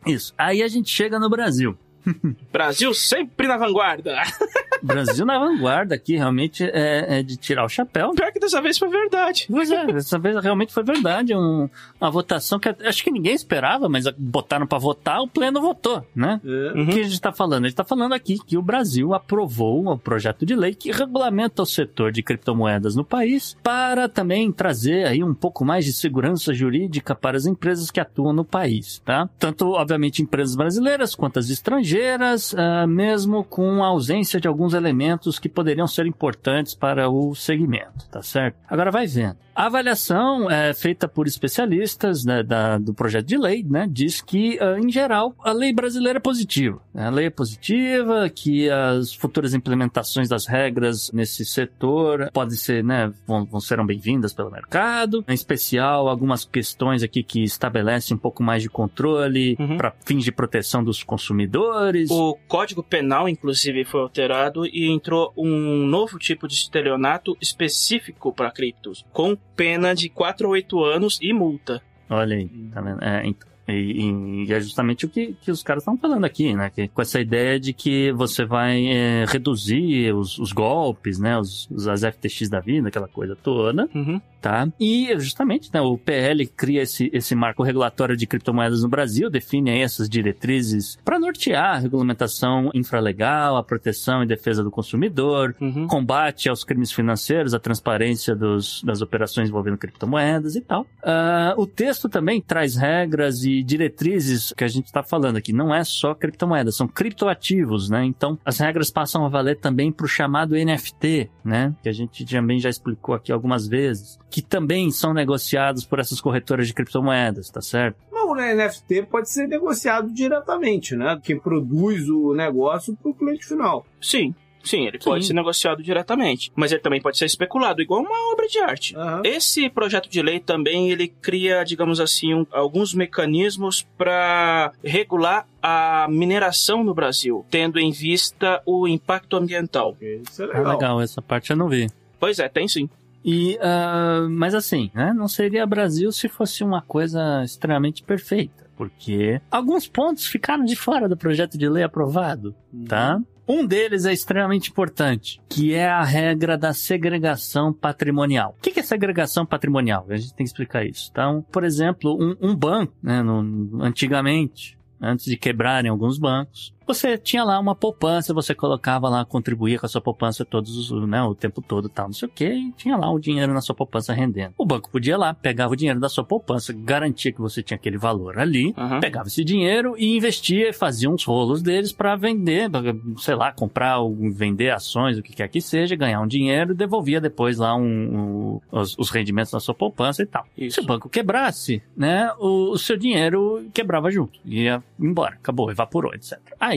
Isso. Aí a gente chega no Brasil. Brasil sempre na vanguarda. Brasil na vanguarda aqui, realmente é, é de tirar o chapéu. Pior que dessa vez foi verdade. Pois é, dessa vez realmente foi verdade. Um- uma votação que acho que ninguém esperava, mas botaram pra votar, o pleno votou, né? É. O que a gente está falando? A gente está falando aqui que o Brasil aprovou um projeto de lei que regulamenta o setor de criptomoedas no país para também trazer aí um pouco mais de segurança jurídica para as empresas que atuam no país, tá? Tanto, obviamente, empresas brasileiras quanto as estrangeiras, ah, mesmo com a ausência de alguns elementos que poderiam ser importantes para o segmento, tá certo? Agora vai vendo. A avaliação é feita por especialistas né, da- do projeto de lei, né, diz que, ah, em geral, a lei brasileira é positiva. né? A lei é positiva, que as futuras implementações das regras nesse setor podem ser, né, vão, vão serão bem-vindas pelo mercado. Em especial, algumas questões aqui que estabelecem um pouco mais de controle Uhum. para fins de proteção dos consumidores. O Código Penal, inclusive, foi alterado e entrou um novo tipo de estelionato específico para criptos, com pena de 4 a 8 anos e multa. Olha aí, tá vendo? É, então, e, e- é justamente o que, que os caras estão falando aqui, né? Que, com essa ideia de que você vai é, reduzir os, os golpes, né? Os, as FTX da vida, aquela coisa toda, Uhum. tá? E justamente, né? O PL cria esse, esse marco regulatório de criptomoedas no Brasil, define aí essas diretrizes para nortear a regulamentação infralegal, a proteção e defesa do consumidor, Uhum. combate aos crimes financeiros, a transparência dos- das operações envolvendo criptomoedas e tal. Ah, o texto também traz regras e diretrizes que a gente está falando aqui. Não é só criptomoedas, são criptoativos, né? Então, as regras passam a valer também para o chamado NFT, né? Que a gente também já explicou aqui algumas vezes. Que também são negociados por essas corretoras de criptomoedas, tá certo? Mas o NFT pode ser negociado diretamente, né? Quem produz o negócio pro cliente final. Sim, sim, ele Sim. pode ser negociado diretamente, mas ele também pode ser especulado, igual uma obra de arte. Aham. Esse projeto de lei também ele cria, digamos assim, um- alguns mecanismos para regular a mineração no Brasil, tendo em vista o impacto ambiental. Isso é Ah, legal. legal, essa parte eu não vi. Pois é, tem sim. E, ah, mas assim, né? Não seria Brasil se fosse uma coisa extremamente perfeita. Porque alguns pontos ficaram de fora do projeto de lei aprovado, tá? Um deles é extremamente importante, que é a regra da segregação patrimonial. O que é segregação patrimonial? A gente tem que explicar isso. Então, por exemplo, um, um banco, né, no- antigamente, antes de quebrarem alguns bancos, você tinha lá uma poupança, você colocava lá, contribuía com a sua poupança todos os, né, o tempo todo, tal, não sei o que, e tinha lá o dinheiro na sua poupança rendendo. O banco podia ir lá, pegava o dinheiro da sua poupança, garantia que você tinha aquele valor ali, Aham. pegava esse dinheiro e investia e fazia uns rolos deles para vender, pra, sei lá, comprar ou vender ações, o que quer que seja, ganhar um dinheiro e devolvia depois lá um, um- os, os rendimentos da sua poupança e tal. Isso. Se o banco quebrasse, né, o, o seu dinheiro quebrava junto, ia embora, acabou, evaporou, etc. Aí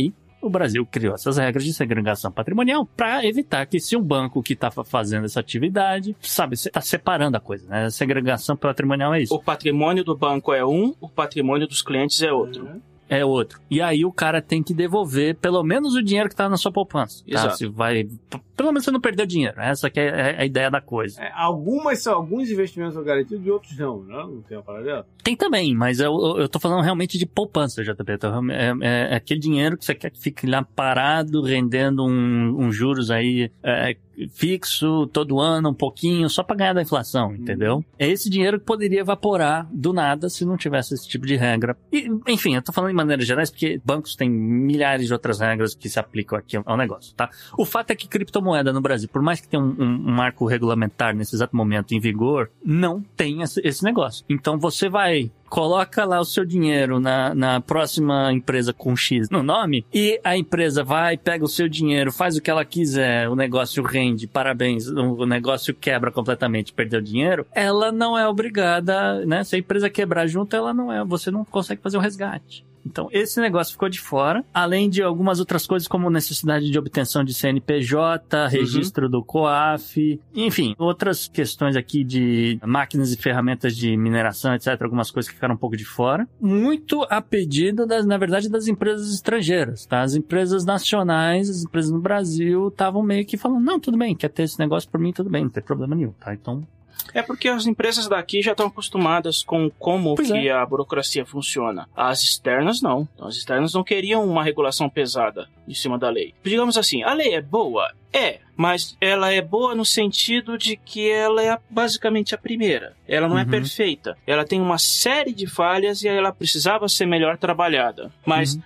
o Brasil criou essas regras de segregação patrimonial para evitar que se um banco que está fazendo essa atividade, sabe, está separando a coisa, né? Segregação patrimonial é isso. O patrimônio do banco é um, o patrimônio dos clientes é outro. É outro. E aí o cara tem que devolver pelo menos o dinheiro que tá na sua poupança. Tá? Exato. Se vai. Pelo menos você não perdeu dinheiro. Essa que é é a ideia da coisa. É, algumas são, alguns investimentos são garantidos e outros não, né? Não tem uma parada dela? Tem também, mas eu, eu- tô falando realmente de poupança, JP. É, é- é aquele dinheiro que você quer que fique lá parado, rendendo um, um juros aí é, fixo todo ano, um pouquinho, só pra ganhar da inflação, entendeu? É esse dinheiro que poderia evaporar do nada se não tivesse esse tipo de regra. E, enfim, eu tô falando de maneiras gerais porque bancos têm milhares de outras regras que se aplicam aqui ao negócio, tá? O fato é que criptomoeda no Brasil, por mais que tenha um, um- um marco regulamentar nesse exato momento em vigor, não tem esse, esse negócio. Então você vai coloca lá o seu dinheiro na, na próxima empresa com X no nome e a empresa vai, pega o seu dinheiro, faz o que ela quiser, o negócio rende, parabéns, o negócio quebra completamente, perdeu dinheiro, ela não é obrigada, né? Se a empresa quebrar junto, ela não é, você não consegue fazer o resgate. Então, esse negócio ficou de fora, além de algumas outras coisas, como necessidade de obtenção de CNPJ, registro do COAF, enfim, outras questões aqui de máquinas e ferramentas de mineração, etc., algumas coisas que ficaram um pouco de fora. Muito a pedido, das, na verdade, das empresas estrangeiras, tá? As empresas nacionais, as empresas no Brasil, estavam meio que falando, não, tudo bem, quer ter esse negócio por mim, tudo bem, não tem problema nenhum, tá? Então, É porque as empresas daqui já estão acostumadas com como Pois que a burocracia funciona. As externas não. Então, as externas não queriam uma regulação pesada em cima da lei. Digamos assim, a lei é boa? É, mas ela é boa no sentido de que ela é basicamente a primeira. Ela não é Uhum. perfeita. Ela tem uma série de falhas e ela precisava ser melhor trabalhada. Mas Uhum.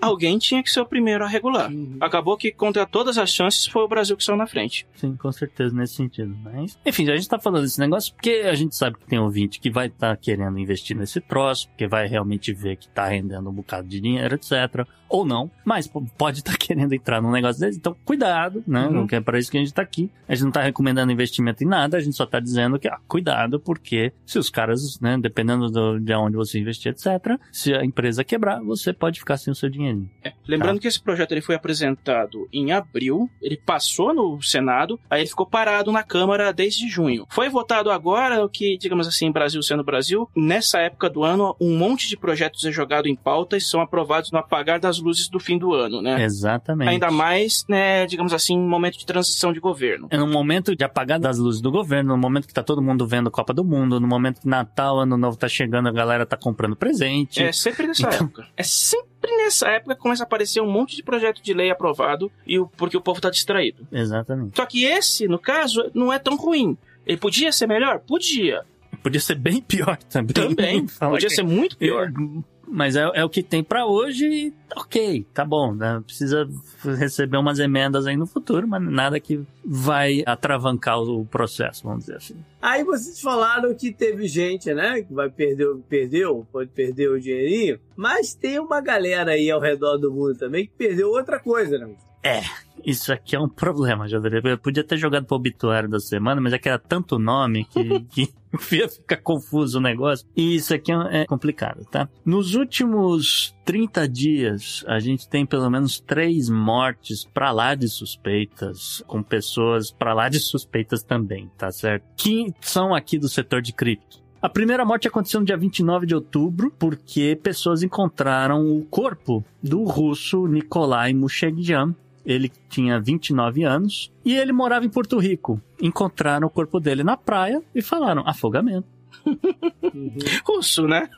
Alguém tinha que ser o primeiro a regular. Acabou que, contra todas as chances, foi o Brasil que saiu na frente. Sim, com certeza, nesse sentido. Mas, enfim, a gente tá falando desse negócio porque a gente sabe que tem ouvinte que vai estar querendo investir nesse troço, porque vai realmente ver que tá rendendo um bocado de dinheiro, etc. Ou não, mas pode estar querendo entrar num negócio desse. Então, cuidado, né? Uhum. Não é para isso que a gente tá aqui. A gente não tá recomendando investimento em nada, a gente só tá dizendo que, ah, cuidado, porque se os caras, né, dependendo do, de onde você investir, etc., se a empresa quebrar, você pode ficar sem o seu É, Lembrando Tá. que esse projeto ele foi apresentado em abril, ele passou no Senado, aí ele ficou parado na Câmara desde junho. Foi votado agora, o que, digamos assim, Brasil sendo Brasil, nessa época do ano, um monte de projetos é jogado em pauta e são aprovados no apagar das luzes do fim do ano, né? Exatamente. Ainda mais, né, digamos assim, momento de transição de governo. É no momento de apagar das luzes do governo, no momento que tá todo mundo vendo Copa do Mundo, no momento que Natal, Ano Novo tá chegando, a galera tá comprando presente. É sempre nessa Então- época. É sempre nessa época começa a aparecer um monte de projeto de lei aprovado e o, porque o povo tá distraído. Exatamente. Só que esse, no caso, não é tão ruim. Ele podia ser melhor? Podia. Podia ser bem pior também. Também. Podia ser muito pior. Mas é, é o que tem pra hoje e ok, tá bom. Né? Precisa receber umas emendas aí no futuro, mas nada que vai atravancar o processo, vamos dizer assim. Aí vocês falaram que teve gente, né, que vai perder, perdeu, pode perder o dinheirinho, mas tem uma galera aí ao redor do mundo também que perdeu outra coisa, né? Isso aqui é um problema, Jadre. Eu podia ter jogado pro obituário da semana, mas é que era tanto nome que, que ia ficar confuso o negócio. E isso aqui é complicado, tá? Nos últimos 30 dias, a gente tem pelo menos três mortes pra lá de suspeitas, com pessoas pra lá de suspeitas também, tá certo? Que são aqui do setor de cripto. A primeira morte aconteceu no dia 29 de outubro, porque pessoas encontraram o corpo do russo Nikolai Mushegyan. Ele tinha 29 anos e ele morava em Porto Rico. Encontraram o corpo dele na praia e falaram afogamento. Russo, né?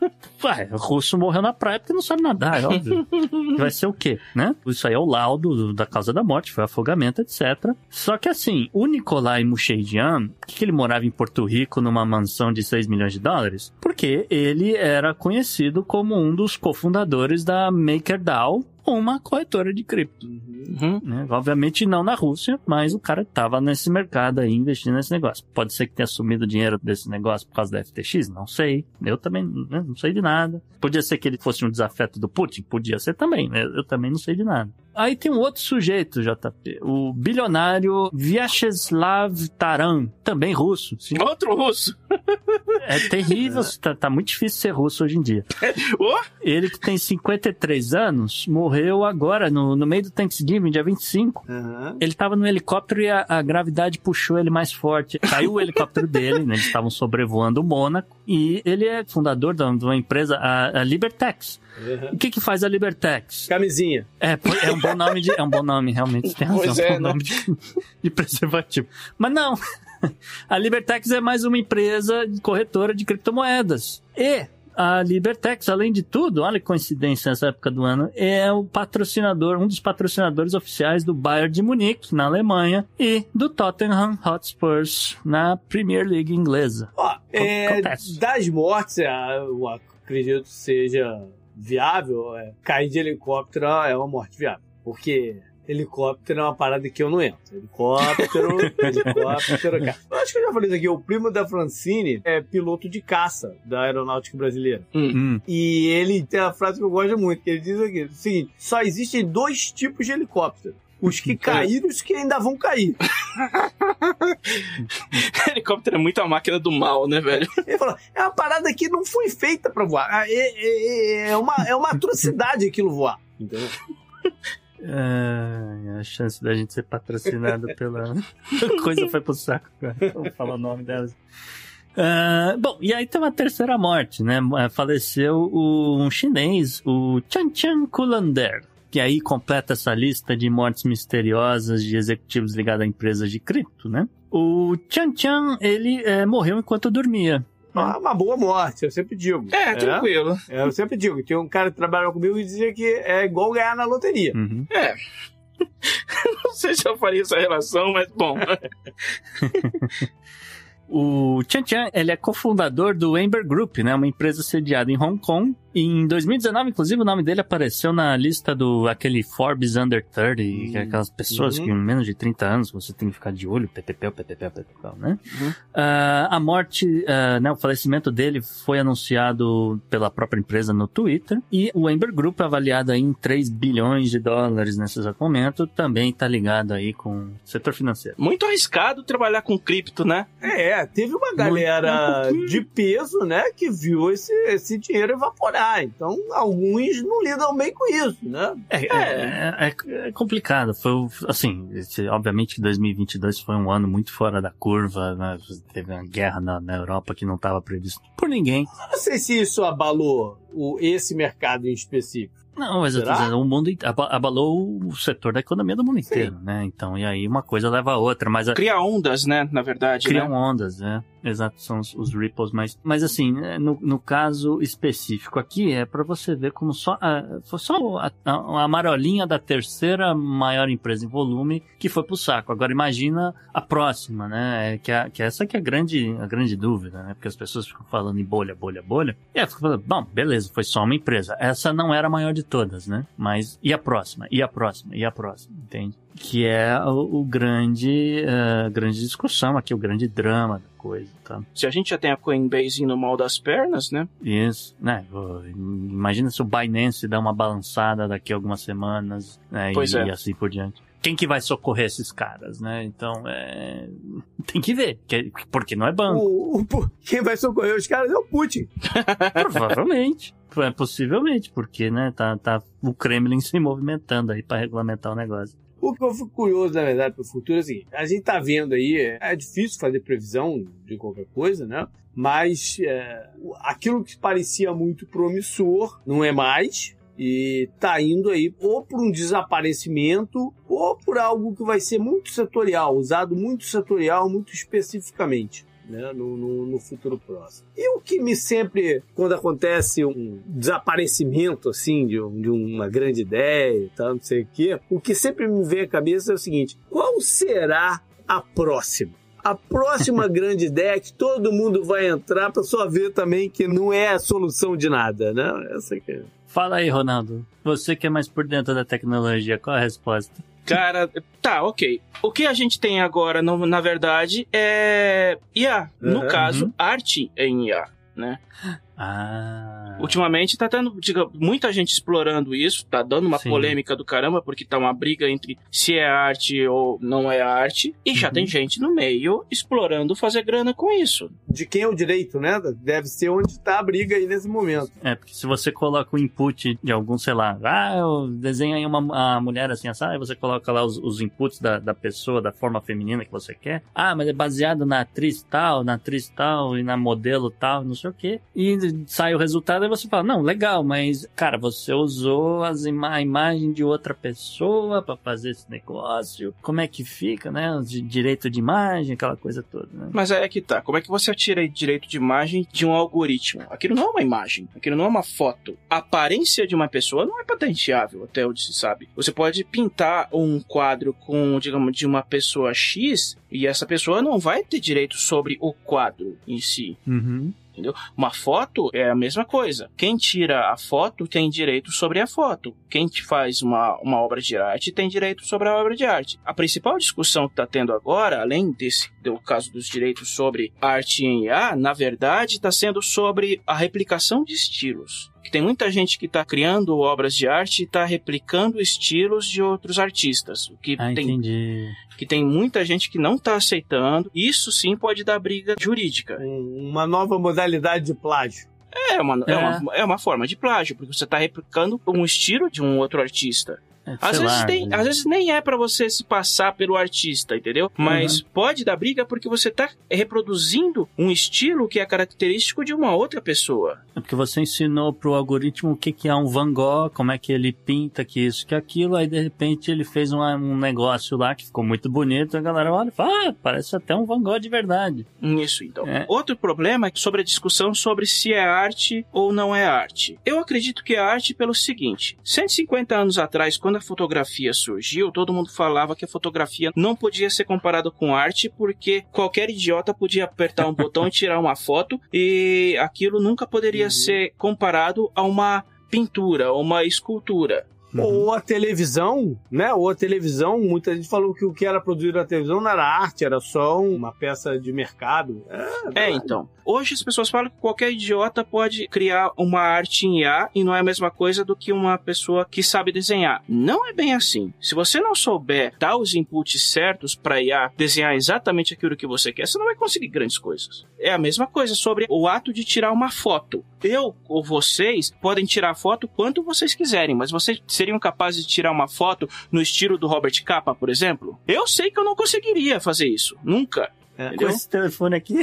Ué, o russo morreu na praia porque não sabe nadar, é óbvio. Vai ser o quê, né? Isso aí é o laudo do- da causa da morte, foi afogamento, etc. Só que assim, o Nikolai Musheidian, por que que ele morava em Porto Rico numa mansão de 6 milhões de dólares? Porque ele era conhecido como um dos cofundadores da MakerDAO, uma corretora de cripto. Uhum. né? Obviamente não na Rússia, mas o cara tava nesse mercado aí, investindo nesse negócio. Pode ser que tenha sumido dinheiro desse negócio por causa da FTX? Não sei. Eu também né, não sei de nada. Podia ser que ele fosse um desafeto do Putin? Podia ser também, né? Eu também não sei de nada. Aí tem um outro sujeito, JP, o bilionário Vyacheslav Taran, também russo. Sim. Outro russo. É terrível, tá, tá muito difícil ser russo hoje em dia. Ô, Ele que tem 53 anos, morreu agora, no, no meio do Thanksgiving, dia 25. Aham. Ele tava no helicóptero e a, a gravidade puxou ele mais forte. Caiu o helicóptero dele, né? Eles estavam sobrevoando o Mônaco. E ele é fundador de uma- de uma empresa, a, a Libertex. Aham. O que que faz a Libertex? Camisinha. É, é um bom nome de. É um bom nome, realmente. Tem razão. Pois é, é, um né? nome de, de preservativo. Mas não. A Libertex é mais uma empresa de corretora de criptomoedas. E a Libertex, além de tudo, olha que coincidência nessa época do ano, é o patrocinador, um dos patrocinadores oficiais do Bayern de Munique, na Alemanha, e do Tottenham Hotspurs, na Premier League inglesa. Ó, é, Acontece. das mortes, é, eu acredito que seja viável. é, cair de helicóptero é uma morte viável. Porque helicóptero é uma parada que eu não entro. Helicóptero, helicóptero, cara. Eu acho que eu já falei isso aqui. O primo da Francine é piloto de caça da aeronáutica brasileira. Hum. E ele tem a frase que eu gosto muito, que ele diz aqui, o seguinte, só existem dois tipos de helicóptero. Os que caíram e os que ainda vão cair. helicóptero é muito a máquina do mal, né, velho? Ele falou, é uma parada que não foi feita pra voar. Ah, É, é- é- é uma, é uma atrocidade aquilo voar. Entendeu? É, a chance da gente ser patrocinado pela coisa foi pro saco. cara. Vamos falar o nome delas. Ah, bom, e aí tem uma terceira morte, né? Ah, Faleceu o, um chinês, o Chan Chan Kulander, que aí completa essa lista de mortes misteriosas de executivos ligados a empresas de cripto, né? O Chan Chan, ele eh, morreu enquanto dormia. Uma, uma boa morte, eu sempre digo. É, tranquilo. É, eu sempre digo. Tinha um cara que trabalhava comigo e dizia que é igual ganhar na loteria. Uhum. É. Não sei se eu faria essa relação, mas bom. O Chan Chan, ele é cofundador do Amber Group, né? Uma empresa sediada em Hong Kong. Em 2019, inclusive, o nome dele apareceu na lista do aquele Forbes Under 30, que é aquelas pessoas Uhum. que em menos de 30 anos você tem que ficar de olho, PPP, PPP, PPP, né? Uhum. Ah, a morte, ah, né, o falecimento dele foi anunciado pela própria empresa no Twitter. E o Amber Group, avaliado aí em 3 bilhões de dólares nesse exato momento, também está ligado aí com o setor financeiro. Muito arriscado trabalhar com cripto, né? É, teve uma galera de peso, né, que viu esse, esse dinheiro evaporar. Então, alguns não lidam bem com isso, né? É, é, é- é complicado. Foi, assim, obviamente que 2022 foi um ano muito fora da curva, né? Teve uma guerra na, na Europa que não estava previsto por ninguém. Eu Não sei se isso abalou o, esse mercado em específico. Não, mas eu tô dizendo, o mundo abalou o setor da economia do mundo inteiro, né? Então, e aí uma coisa leva a outra, mas a, Cria ondas, né? Na verdade, criam né? ondas, né? Exato, são os, os ripples, mas, mas assim, né, no, no caso específico aqui, é para você ver como só, a, foi só a, a, a marolinha da terceira maior empresa em volume que foi pro saco. Agora imagina a próxima, né? É que, a, que essa que é a grande, a grande dúvida, né? Porque as pessoas ficam falando em bolha, bolha, bolha. E aí fica falando, bom, beleza, foi só uma empresa. Essa não era a maior de todas, né? Mas e a próxima? E a próxima? E a próxima? Entende? que é o, o grande, eh, grande discussão aqui, o grande drama coisa, tá? Se a gente já tem a Coinbase no mal das pernas, né? Isso, né? Imagina se o Binance dá uma balançada daqui a algumas semanas, né? Pois e, é. assim por diante. Quem que vai socorrer esses caras, né? Então, é... tem que ver, que- porque não é banco, O, o- quem vai socorrer os caras é o Putin. provavelmente. É, possivelmente, porque, né, tá, tá o Kremlin se movimentando aí para regulamentar o negócio. O que eu fico curioso, na verdade, para o futuro é o seguinte: a gente tá vendo aí, é, é difícil fazer previsão de qualquer coisa, né? Mas é, aquilo que parecia muito promissor não é mais. E tá indo aí ou por um desaparecimento ou por algo que vai ser muito setorial, usado muito setorial, muito especificamente. Né, no, no- no futuro próximo. E o que me sempre, quando acontece um desaparecimento assim de, um- de uma grande ideia e tal, não sei o quê, o que sempre me vem à cabeça é o seguinte: qual será a próxima? A próxima grande ideia que todo mundo vai entrar para só ver também que não é a solução de nada, né? Essa que é. Fala aí, Ronaldo. Você que é mais por dentro da tecnologia, qual a resposta? Cara, tá, ok. O que a gente tem agora, no- na verdade, é IA. No Uhum. caso, arte em IA, né? Ah. Ultimamente tá tendo, diga, muita gente explorando isso, tá dando uma Sim. polêmica do caramba, porque tá uma briga entre se é arte ou não é arte, e já Uhum. tem gente no meio explorando fazer grana com isso. De quem é o direito, né? Deve ser onde tá a briga aí nesse momento. É, porque se você coloca o input de algum, sei lá, ah, eu desenho aí uma a mulher assim, assim, aí você coloca lá os, os inputs da, da pessoa, da forma feminina que você quer. Ah, mas é baseado na atriz tal, na atriz tal e na modelo tal, não sei o quê. E sai o resultado e você fala, não, legal, mas, cara, você usou as ima a imagem de outra pessoa pra fazer esse negócio. Como é que fica, né? De direito de imagem, aquela coisa toda, né? Mas aí é que tá. Como é que você tira direito de imagem de um algoritmo? Aquilo não é uma imagem, aquilo não é uma foto. A aparência de uma pessoa não é patenteável, até onde se sabe. Você pode pintar um quadro com, digamos, de uma pessoa X e essa pessoa não vai ter direito sobre o quadro em si. Uhum. Entendeu? Uma foto é a mesma coisa. Quem tira a foto tem direito sobre a foto. Quem faz uma, uma obra de arte tem direito sobre a obra de arte. A principal discussão que está tendo agora, além desse do caso dos direitos sobre arte em IA, na verdade está sendo sobre a replicação de estilos. Que tem muita gente que está criando obras de arte e está replicando estilos de outros artistas. O que Ah, tem entendi. que tem muita gente que não está aceitando. Isso sim pode dar briga jurídica. Um- Uma nova modalidade de plágio. É uma, é. É. uma, é uma forma de plágio, porque você está replicando um estilo de um outro artista. É, Às vezes, lá, tem, às vezes nem é pra você se passar pelo artista, entendeu? Mas pode dar briga porque você tá reproduzindo um estilo que é característico de uma outra pessoa. É porque você ensinou pro algoritmo o que, que é um Van Gogh, como é que ele pinta, que isso, que aquilo, aí de repente ele fez um, um negócio lá que ficou muito bonito, a galera olha e fala, ah, parece até um Van Gogh de verdade. Isso, então. É. Outro problema é sobre a discussão sobre se é arte ou não é arte. Eu acredito que é arte pelo seguinte: 150 anos atrás, quando a fotografia surgiu, todo mundo falava que a fotografia não podia ser comparada com arte porque qualquer idiota podia apertar um botão e tirar uma foto e aquilo nunca poderia ser comparado a uma pintura, uma escultura. Uhum. Ou a televisão, né? Ou a televisão, muita gente falou que o que era produzido na televisão não era arte, era só uma peça de mercado. É, É, então. Hoje as pessoas falam que qualquer idiota pode criar uma arte em IA e não é a mesma coisa do que uma pessoa que sabe desenhar. Não é bem assim. Se você não souber dar os inputs certos para IA desenhar exatamente aquilo que você quer, você não vai conseguir grandes coisas. É a mesma coisa sobre o ato de tirar uma foto. Eu ou vocês podem tirar foto quanto vocês quiserem, mas vocês seriam capazes de tirar uma foto no estilo do Robert Capa, por exemplo? Eu sei que eu não conseguiria fazer isso. Nunca. é. Com esse telefone aqui,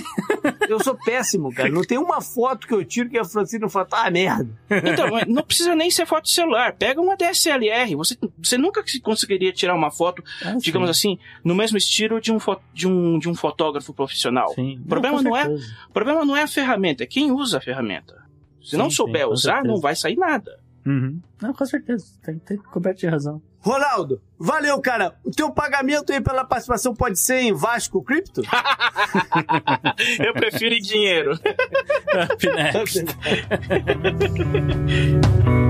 Eu sou péssimo, cara. Não tem uma foto que eu tiro que a Francine não fala, ah, merda. Então, não precisa nem ser foto de celular. Pega uma DSLR. Você, você nunca se conseguiria tirar uma foto, Ah, digamos sim. assim, no mesmo estilo de um, de um, de um fotógrafo profissional. Sim. O problema com não é- problema não é a ferramenta, é quem usa a ferramenta. Se não Sim, souber sim, com usar, certeza. não vai sair nada. Uhum. Não, com certeza. Tem, tem coberto de razão. Ronaldo, valeu, cara. O teu pagamento aí pela participação pode ser em Vasco Cripto? Eu prefiro em dinheiro. Next.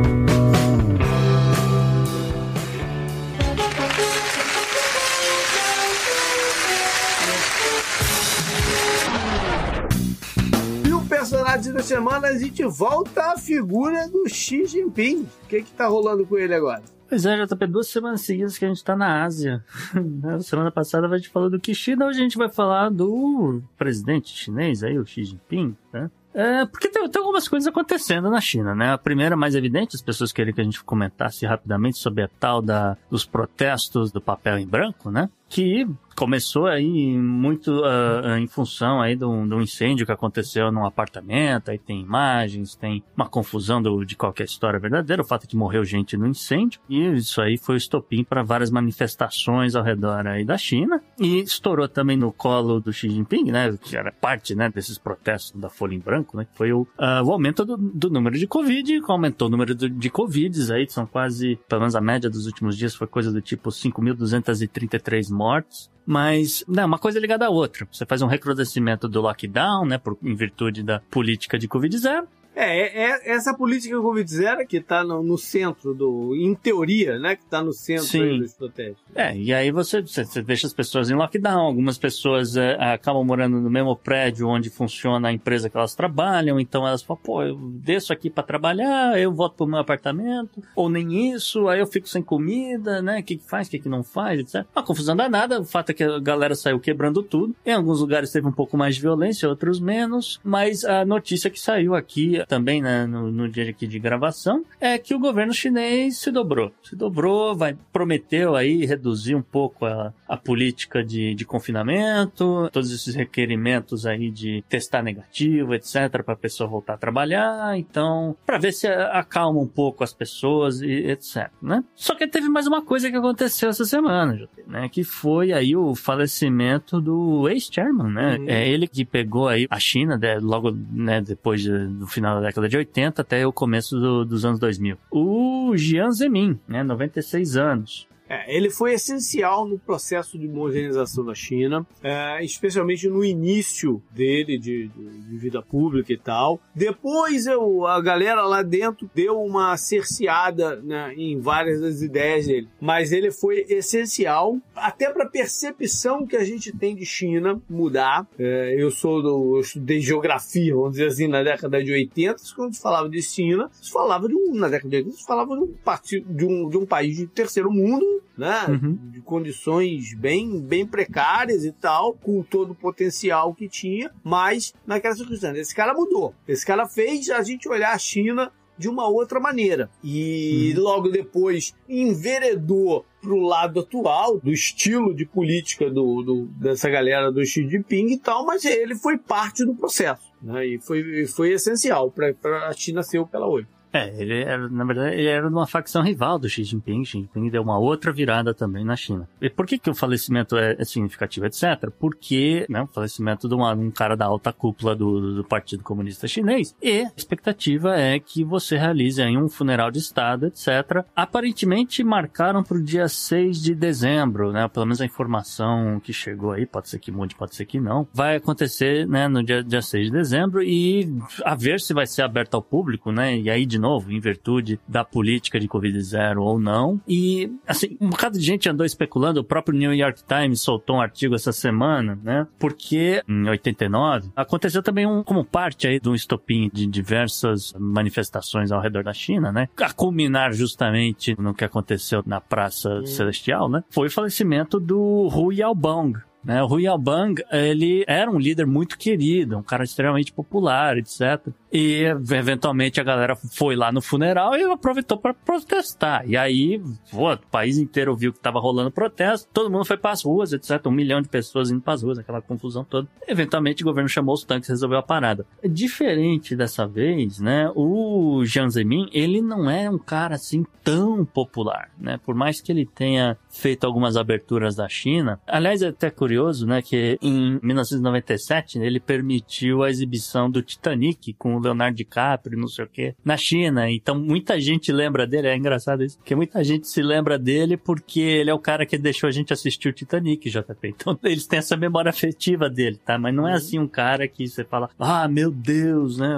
personagem da semana, a gente volta à figura do Xi Jinping. O que que tá rolando com ele agora? Pois é, JP, duas semanas seguidas que a gente tá na Ásia. Na semana passada a gente falou do Kishida, hoje a gente vai falar do presidente chinês aí, o Xi Jinping, né? É, porque tem, tem algumas coisas acontecendo na China, né? A primeira, mais evidente, as pessoas queriam que a gente comentasse rapidamente sobre a tal da, dos protestos do papel em branco, né? Que começou aí muito ah, em função aí de um, de incêndio que aconteceu num apartamento, aí tem imagens, tem uma confusão do- de qualquer história verdadeira, o fato é que morreu gente no incêndio, e isso aí foi o estopim para várias manifestações ao redor aí da China, e estourou também no colo do Xi Jinping, né, que era parte, né, desses protestos da Folha em Branco, né, que foi o, ah, o aumento do, do número de Covid, aumentou o número do- de Covids aí, são quase, pelo menos a média dos últimos dias foi coisa do tipo 5.233 mortos, mas, não, uma coisa é ligada à outra. Você faz um recrudescimento do lockdown, né, por, em virtude da política de Covid-0. É, é, é essa política Covid-0 que está no, no, centro do. Em teoria, né? Que está no centro dos protestos. É, e aí você, você, você, deixa as pessoas em lockdown. Algumas pessoas é, acabam morando no mesmo prédio onde funciona a empresa que elas trabalham, então elas falam, pô, eu desço aqui para trabalhar, eu volto pro meu apartamento, ou nem isso, aí eu fico sem comida, né? O que, que faz, o que, que não faz, etc. Uma confusão danada, o fato é que a galera saiu quebrando tudo. Em alguns lugares teve um pouco mais de violência, outros menos, mas a notícia que saiu aqui também, né, no, no dia aqui de gravação, é que o governo chinês se dobrou. Se dobrou, vai, prometeu aí reduzir um pouco a, a política de, de confinamento, todos esses requerimentos aí de testar negativo, etc, para a pessoa voltar a trabalhar, então, para ver se acalma um pouco as pessoas e etc, né? Só que teve mais uma coisa que aconteceu essa semana, né, que foi aí o falecimento do ex-chairman, né? Uhum. É ele que pegou aí a China, né, logo, né, depois do final da década de 80 até o começo do, dos anos 2000. O Jiang Zemin, né, 96 anos. É, ele foi essencial no processo de modernização da China, é, especialmente no início dele de, de, de, vida pública e tal. Depois eu, a galera lá dentro deu uma cerceada né, em várias das ideias dele, mas ele foi essencial até para a percepção que a gente tem de China mudar. É, eu sou do, eu estudei geografia, vamos dizer assim, na década de 80, quando se falava de China, se falava de um, na década de 80, se falava de um, partido, de um, de um país de terceiro mundo né? Uhum. De condições bem, bem precárias e tal, com todo o potencial que tinha, mas naquela circunstância. Esse cara mudou. Esse cara fez a gente olhar a China de uma outra maneira. E uhum. logo depois enveredou para o lado atual, do estilo de política do, do, dessa galera do Xi Jinping e tal, mas ele foi parte do processo. Né? E foi, foi essencial para a China ser o que ela hoje. É, ele era, na verdade, ele era uma facção rival do Xi Jinping. Xi Jinping deu uma outra virada também na China. E por que, que o falecimento é, é significativo, etc? Porque, né, o falecimento de uma, um cara da alta cúpula do, do Partido Comunista Chinês. E a expectativa é que você realize aí um funeral de Estado, etc. Aparentemente marcaram para o dia 6 de dezembro, né? Pelo menos a informação que chegou aí, pode ser que mude, pode ser que não. Vai acontecer, né, no dia, dia 6 de dezembro e a ver se vai ser aberto ao público, né? E aí, de novo, em virtude da política de Covid-0 ou não. E, assim, um bocado de gente andou especulando, o próprio New York Times soltou um artigo essa semana, né? Porque em 89 aconteceu também um, como parte aí de um estopim de diversas manifestações ao redor da China, né? A culminar justamente no que aconteceu na Praça Celestial, né? Foi o falecimento do Hu Yaobang, né? O Hu Yaobang, ele era um líder muito querido, um cara extremamente popular, etc. E eventualmente a galera foi lá no funeral e aproveitou para protestar. E aí, pô, o país inteiro viu que tava rolando protesto, todo mundo foi para as ruas, etc. Um milhão de pessoas indo para as ruas, aquela confusão toda. Eventualmente o governo chamou os tanques e resolveu a parada. Diferente dessa vez, né? O Jiang Zemin, ele não é um cara assim tão popular, né? Por mais que ele tenha feito algumas aberturas da China. Aliás, é até curioso, né? Que em 1997 ele permitiu a exibição do Titanic com o Leonardo DiCaprio, não sei o quê, na China. Então muita gente lembra dele, é engraçado isso, porque muita gente se lembra dele porque ele é o cara que deixou a gente assistir o Titanic, JP. Então eles têm essa memória afetiva dele, tá? Mas não é uhum. assim um cara que você fala, ah, meu Deus, né?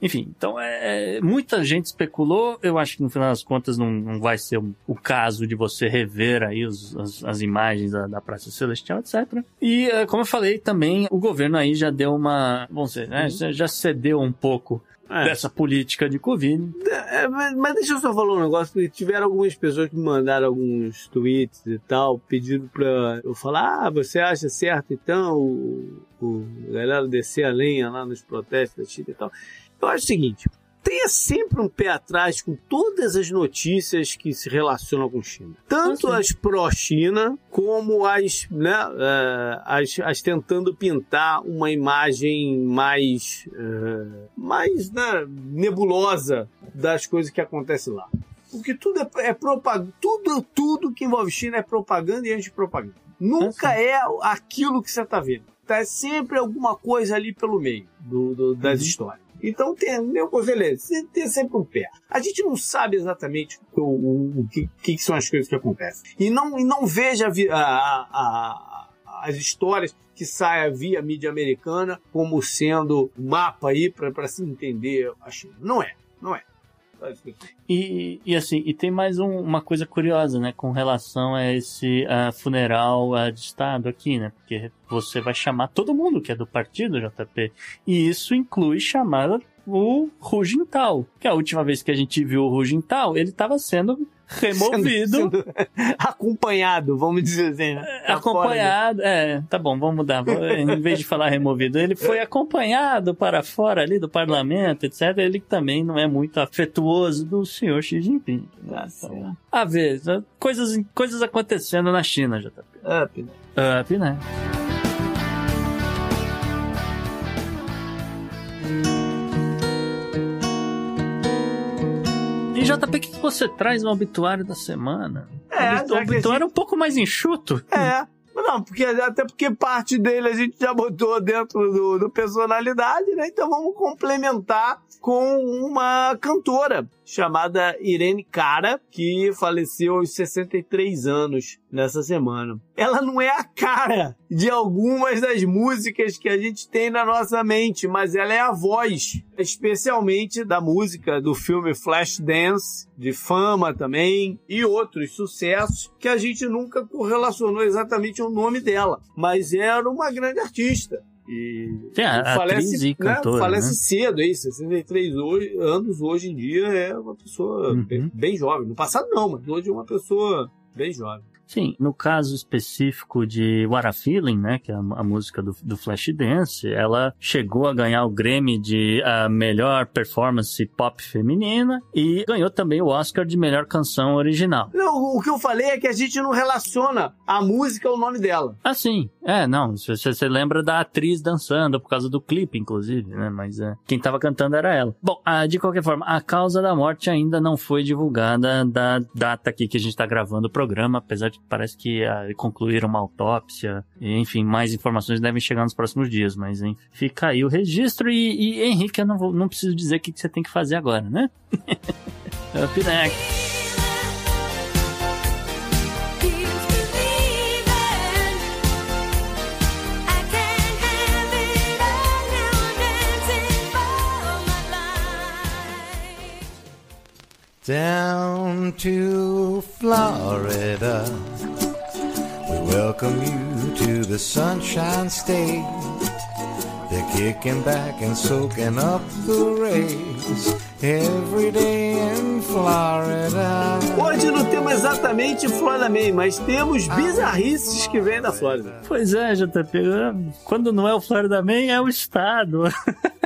Enfim, então é, é, muita gente especulou, eu acho que no final das contas não, não vai ser o, o caso de você rever aí os, as, as, imagens da, da Praça Celestial, etc. E, é, como eu falei, também o governo aí já deu uma, vamos dizer, né? Uhum. Já cedeu um pouco é. dessa política de Covid. É, mas, mas, deixa eu só falar um negócio, que tiveram algumas pessoas que me mandaram alguns tweets e tal, pedindo pra eu falar, ah, você acha certo então o, o galera descer a lenha lá nos protestos da China e tal. Eu acho o seguinte, tenha sempre um pé atrás com todas as notícias que se relacionam com China. Tanto as pró-China, como as, né, uh, as, as, tentando pintar uma imagem mais, uh, mais né, nebulosa das coisas que acontecem lá. Porque tudo é, é propaganda, tudo, tudo que envolve China é propaganda e antipropaganda. Nunca é aquilo que você está vendo. Tá sempre alguma coisa ali pelo meio do, do das uhum. histórias. Então tem, meu beleza, tem sempre um pé. A gente não sabe exatamente o, o, o que, que, são as coisas que acontecem. E não, e não veja a, a, a, as histórias que saia via mídia americana como sendo mapa aí para se entender a China. Não é, não é. E, e assim, e tem mais um, uma coisa curiosa, né, com relação a esse funeral uh, de Estado aqui, né, porque você vai chamar todo mundo que é do partido JP, e isso inclui chamar o Rugental, que a última vez que a gente viu o Rugental, ele estava sendo removido. Sendo, sendo acompanhado, vamos dizer assim. Né? Tá acompanhado, é, tá bom, vamos mudar. em vez de falar removido, ele foi acompanhado para fora ali do parlamento, etc. Ele também não é muito afetuoso do senhor Xi Jinping. Né? Então, a ver, coisas, coisas acontecendo na China, JP. Up, né? Up, né? E JP, o que você traz no obituário da semana? É, o obituário é um pouco mais enxuto. É. Não, porque, até porque parte dele a gente já botou dentro do, do personalidade, né? Então vamos complementar com uma cantora chamada Irene Cara, que faleceu aos 63 anos nessa semana. Ela não é a cara de algumas das músicas que a gente tem na nossa mente, mas ela é a voz, especialmente da música do filme Flashdance, de Fama também, e outros sucessos que a gente nunca correlacionou exatamente o nome dela, mas era uma grande artista. E Tem a, falece, e cantora, né, falece né? cedo aí, 63 hoje, anos hoje em dia é uma pessoa uhum. bem, bem jovem. No passado não, mas hoje é uma pessoa bem jovem. Sim, no caso específico de What a Feeling, né, que é a, a música do, do Flashdance, ela chegou a ganhar o Grammy de a melhor performance pop feminina e ganhou também o Oscar de melhor canção original. Não, o que eu falei é que a gente não relaciona a música ao nome dela. Ah, sim. É, não, você, você lembra da atriz dançando por causa do clipe, inclusive, né, mas é, quem tava cantando era ela. Bom, ah, de qualquer forma, a causa da morte ainda não foi divulgada da data aqui que a gente tá gravando o programa, apesar de parece que uh, concluíram uma autópsia. Enfim, mais informações devem chegar nos próximos dias, mas enfim, fica aí o registro. E, e Henrique, eu não, vou, não preciso dizer o que, você tem que fazer agora, né? Up next. Down to Florida. We welcome you to the Sunshine State. They're kicking back and soaking up the rays every day in Florida. Hoje não temos exatamente Florida Man, mas temos bizarrices que vêm da Flórida. Pois é, JP. Quando não é o Florida Man, é o estado.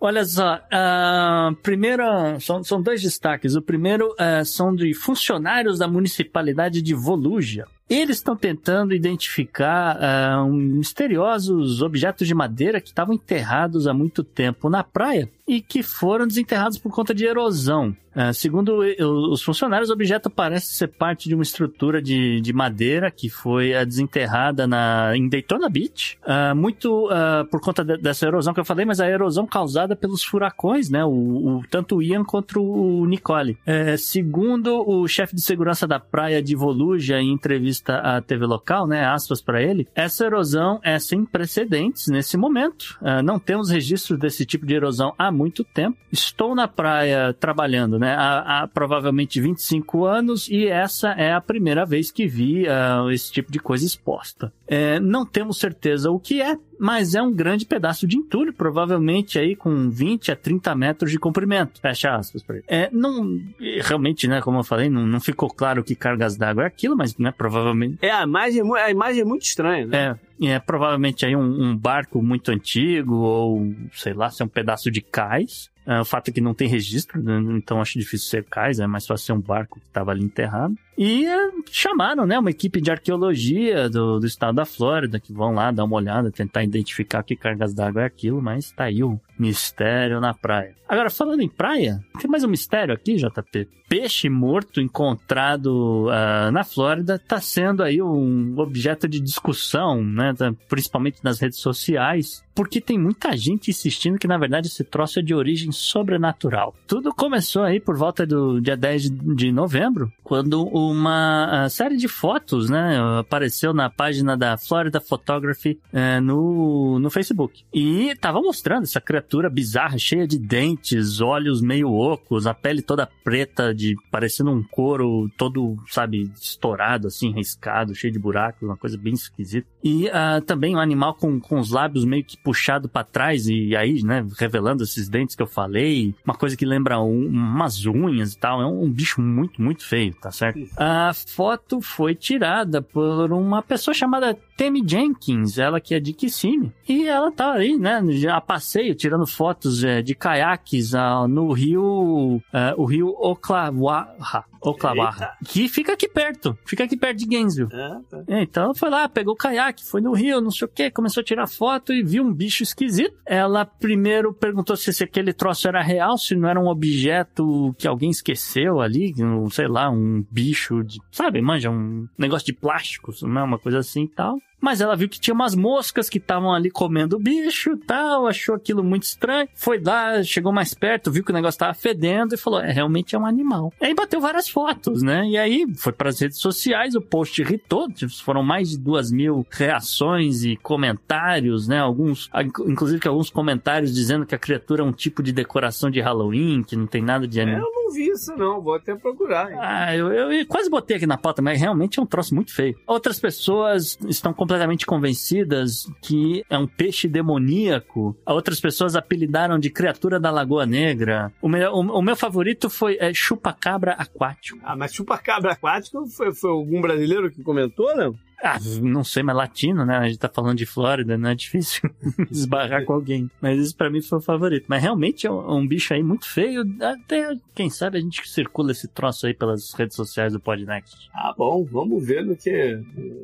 Olha só, uh, primeiro, são, são dois destaques. O primeiro uh, são de funcionários da municipalidade de Voluja. Eles estão tentando identificar uh, um, misteriosos objetos de madeira que estavam enterrados há muito tempo na praia e que foram desenterrados por conta de erosão. Uh, segundo os funcionários, o objeto parece ser parte de uma estrutura de, de madeira que foi uh, desenterrada na, em Daytona Beach, uh, muito por conta de, dessa erosão que eu falei, mas a erosão causada pelos furacões, né? O, o tanto o Ian quanto o Nicole. É, segundo o chefe de segurança da praia de Voluja, em entrevista à TV local, né? Aspas para ele, essa erosão é sem precedentes nesse momento. não temos registros desse tipo de erosão há muito tempo. Estou na praia trabalhando, né? Há, há provavelmente 25 anos e essa é a primeira vez que vi uh, esse tipo de coisa exposta. É, não temos certeza o que é, mas é um grande pedaço de entulho, provavelmente aí com 20 a 30 metros de comprimento. Fecha aspas para ele. É, não, realmente, né, como eu falei, não, não ficou claro que cargas d'água é aquilo, mas, né, provavelmente... É, a imagem, a imagem é muito estranha, né? É, é provavelmente aí um, um barco muito antigo ou, sei lá, se é um pedaço de cais. É, o fato é que não tem registro, né? então acho difícil ser cais, é mais fácil ser um barco que estava ali enterrado. E é, chamaram, né, uma equipe de arqueologia do, do estado da Flórida, que vão lá dar uma olhada, tentar identificar que cargas d'água é aquilo, mas tá aí o, Mistério na praia. Agora, falando em praia, tem mais um mistério aqui, JP. Peixe morto encontrado uh, na Flórida está sendo aí um objeto de discussão, né? Principalmente nas redes sociais porque tem muita gente insistindo que, na verdade, esse troço é de origem sobrenatural. Tudo começou aí por volta do dia 10 de novembro, quando uma série de fotos, né, apareceu na página da Florida Photography é, no, no Facebook. E tava mostrando essa criatura bizarra, cheia de dentes, olhos meio ocos, a pele toda preta, de parecendo um couro todo, sabe, estourado, assim, riscado, cheio de buracos, uma coisa bem esquisita. E uh, também um animal com, com os lábios meio que puxado para trás e aí, né, revelando esses dentes que eu falei, uma coisa que lembra um, umas unhas e tal. É um, um, bicho muito, muito feio, tá certo? A foto foi tirada por uma pessoa chamada Tammy Jenkins, ela que é de Kissimmee. E ela tá aí, né, a passeio, tirando fotos é, de caiaques uh, no rio, uh, o rio Oclawaha, Oclawaha, que fica aqui perto, fica aqui perto de Gainesville. É, tá. Então ela foi lá, pegou o caiaque, foi no rio, não sei o que, começou a tirar foto e viu um bicho esquisito. Ela primeiro perguntou se aquele troço era real, se não era um objeto que alguém esqueceu ali, um, sei lá, um bicho de, sabe, manja, um negócio de plástico, não é uma coisa assim e tal. Mas ela viu que tinha umas moscas que estavam ali comendo o bicho tal, achou aquilo muito estranho. Foi lá, chegou mais perto, viu que o negócio tava fedendo e falou: é, realmente é um animal. E aí bateu várias fotos, né? E aí foi para as redes sociais, o post irritou, foram mais de duas mil reações e comentários, né? Alguns, inclusive que alguns comentários dizendo que a criatura é um tipo de decoração de Halloween, que não tem nada de animal. É, eu não vi isso, não, vou até procurar. Hein? Ah, eu, eu, eu quase botei aqui na pauta, mas realmente é um troço muito feio. Outras pessoas estão completamente completamente convencidas que é um peixe demoníaco. Outras pessoas apelidaram de criatura da Lagoa Negra. O meu, o, o meu favorito foi é, chupacabra aquático. Ah, mas chupacabra aquático foi, foi algum brasileiro que comentou, não? Ah, não sei, mas latino, né? A gente tá falando de Flórida, não é difícil esbarrar com alguém. Mas isso pra mim foi o favorito. Mas realmente é um, é um, bicho aí muito feio. Até, quem sabe, a gente circula esse troço aí pelas redes sociais do Podnext. Ah, bom, vamos ver no que.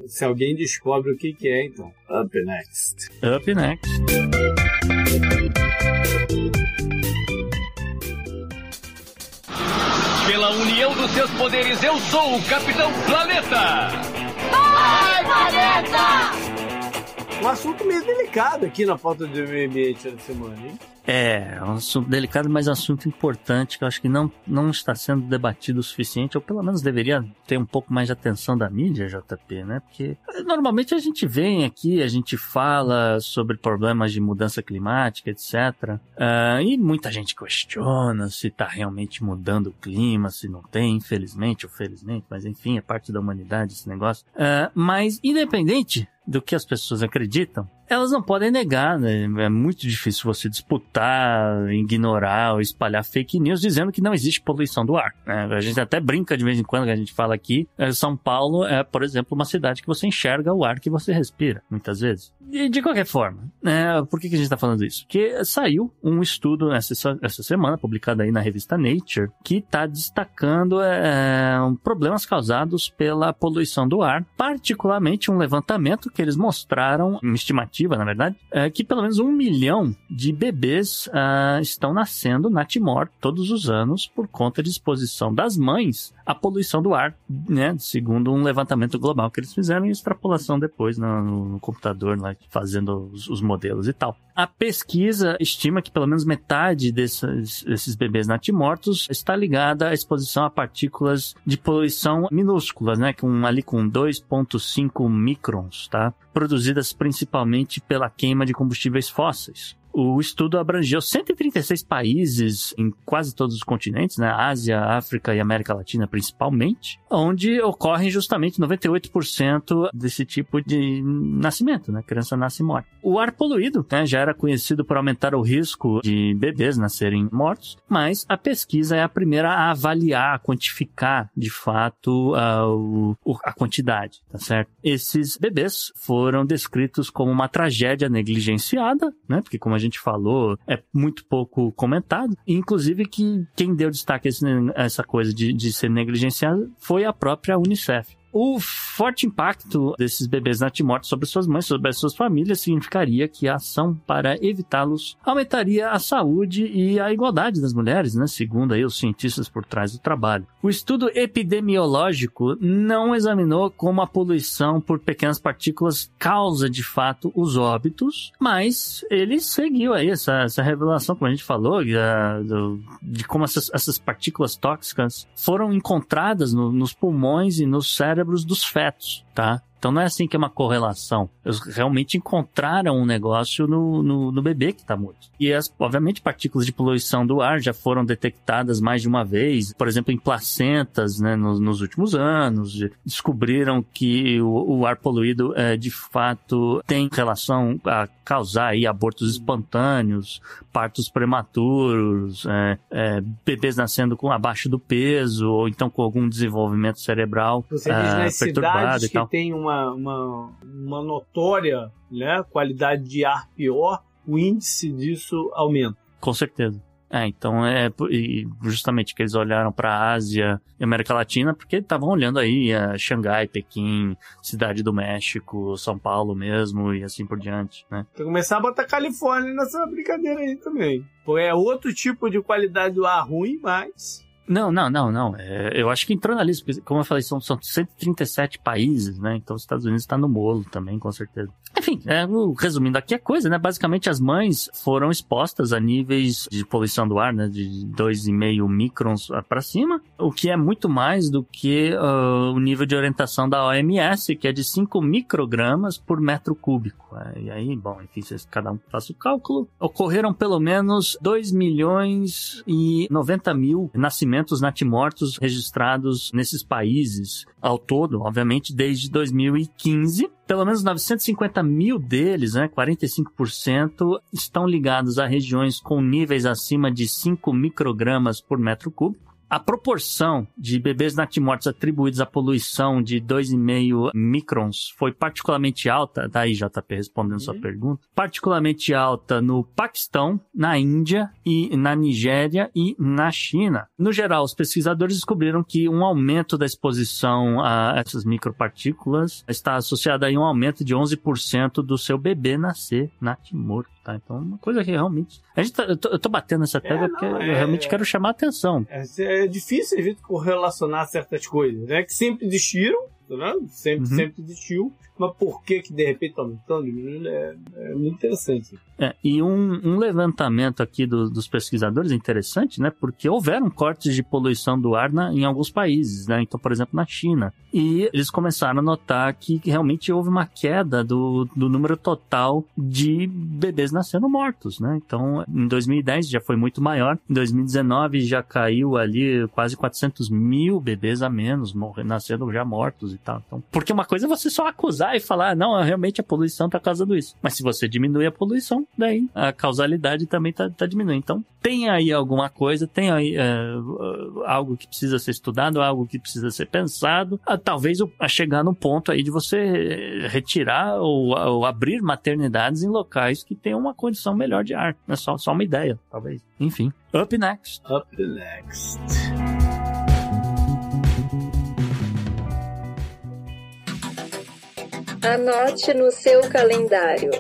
Se alguém descobre o que, que é, então. Up next. Up next. Pela união dos seus poderes, eu sou o Capitão Planeta! Vai, planeta! Um assunto meio delicado aqui na pauta do meio ambiente da semana, hein? É, é um assunto delicado, mas assunto importante que eu acho que não, não está sendo debatido o suficiente, ou pelo menos deveria ter um pouco mais de atenção da mídia, JP, né? Porque eh, normalmente a gente vem aqui, a gente fala sobre problemas de mudança climática, etc. Uh, e muita gente questiona se está realmente mudando o clima, se não tem, infelizmente ou felizmente, mas enfim, é parte da humanidade esse negócio. Uh, mas independente do que as pessoas acreditam, elas não podem negar, né? É muito difícil você disputar, ignorar ou espalhar fake news dizendo que não existe poluição do ar. Né? A gente até brinca de vez em quando que a gente fala aqui. É, São Paulo é, por exemplo, uma cidade que você enxerga o ar que você respira, muitas vezes. E de qualquer forma, é, por que, que a gente está falando isso? Porque saiu um estudo essa, essa semana, publicado aí na revista Nature, que está destacando é, problemas causados pela poluição do ar, particularmente um levantamento que eles mostraram, uma estimativa na verdade, é que pelo menos um milhão de bebês uh, estão nascendo na Timor todos os anos por conta de exposição das mães à poluição do ar, né? Segundo um levantamento global que eles fizeram e extrapolação depois no, no computador, lá, fazendo os, os, modelos e tal. A pesquisa estima que pelo menos metade desses, desses bebês natimortos está ligada à exposição a partículas de poluição minúsculas, né? Com, ali com 2,5 microns, tá? Produzidas principalmente pela queima de combustíveis fósseis. O estudo abrangeu 136 países em quase todos os continentes, né? Ásia, África e América Latina principalmente, onde ocorrem justamente 98% desse tipo de nascimento, né? Criança nasce e morre. O ar poluído, né, já era conhecido por aumentar o risco de bebês nascerem mortos, mas a pesquisa é a primeira a avaliar, a quantificar de fato a, a quantidade, tá certo? Esses bebês foram descritos como uma tragédia negligenciada, né? Porque como a gente falou, é muito pouco comentado. Inclusive que quem deu destaque a essa coisa de, de ser negligenciado foi a própria Unicef. O forte impacto desses bebês natimortos sobre suas mães, sobre as suas famílias, significaria que a ação para evitá-los aumentaria a saúde e a igualdade das mulheres, né? Segundo aí os cientistas por trás do trabalho. O estudo epidemiológico não examinou como a poluição por pequenas partículas causa de fato os óbitos, mas ele seguiu aí essa, essa revelação, como a gente falou, de, como essas, essas partículas tóxicas foram encontradas no, nos pulmões e nos cérebros cérebros dos fetos, tá? Então não é assim que é uma correlação. Eles realmente encontraram um negócio no, no, no bebê que está morto. E as, obviamente, partículas de poluição do ar já foram detectadas mais de uma vez, por exemplo, em placentas, né, nos, nos últimos anos. Descobriram que o, o ar poluído, é, de fato, tem relação a causar aí abortos espontâneos, partos prematuros, é, é, bebês nascendo com abaixo do peso, ou então com algum desenvolvimento cerebral Você diz é, nas perturbado e tal. Tem uma, uma, uma notória né, qualidade de ar pior, o índice disso aumenta. Com certeza. É, então é justamente que eles olharam para a Ásia e América Latina porque estavam olhando aí a Xangai, Pequim, Cidade do México, São Paulo mesmo e assim por diante, né? Tem que começar a botar Califórnia nessa brincadeira aí também. Pô, É outro tipo de qualidade do ar ruim, mas Não, não, não, não. É, eu acho que entrou na lista, porque, como eu falei, são, são 137 países, né? Então os Estados Unidos está no bolo também, com certeza. Enfim, é, resumindo aqui a coisa, né? Basicamente as mães foram expostas a níveis de poluição do ar, né? De 2,5 microns para cima, o que é muito mais do que ah, o nível de orientação da OMS, que é de 5 microgramas por metro cúbico. É, e aí, bom, enfim, vocês, cada um faça o cálculo. Ocorreram pelo menos 2 milhões e 90 mil nascimentos natimortos registrados nesses países ao todo, obviamente, desde 2015. Pelo menos 950 mil deles, né, 45%, estão ligados a regiões com níveis acima de 5 microgramas por metro cúbico. A proporção de bebês natimortos atribuídos à poluição de 2,5 microns foi particularmente alta, daí JP respondendo sua pergunta, particularmente alta no Paquistão, na Índia e na Nigéria e na China. No geral, os pesquisadores descobriram que um aumento da exposição a essas micropartículas está associado a um aumento de 11% do seu bebê nascer natimorto, tá? Então, uma coisa que realmente... A gente tá- eu, tô, eu tô batendo nessa tecla não, porque é- eu realmente quero chamar a atenção. é, é difícil a gente correlacionar certas coisas, né? Que sempre existiram, né? Sempre, Uhum. sempre existiu. Mas por que que de repente está aumentando, diminuindo, é, é muito interessante. É, e um, um levantamento aqui do- dos pesquisadores é interessante, né? Porque houveram cortes de poluição do ar na- em alguns países, né? Então, por exemplo, na China. E eles começaram a notar que, realmente houve uma queda do, do número total de bebês nascendo mortos, né? Então, em 2010 já foi muito maior. Em 2019 já caiu ali quase 400 mil bebês a menos, morre- nascendo já mortos tal. Então, porque uma coisa é você só acusar e falar, não, realmente a poluição tá causando isso. Mas se você diminui a poluição, daí a causalidade também tá, tá diminuindo. Então, tem aí alguma coisa, tem aí é, uh, algo que precisa ser estudado, algo que precisa ser pensado. Ah, talvez a chegar no ponto aí de você retirar ou, ou abrir maternidades em locais que tenham uma condição melhor de ar. É só, só uma ideia, talvez. Enfim. Up next. Up next. Anote no seu calendário.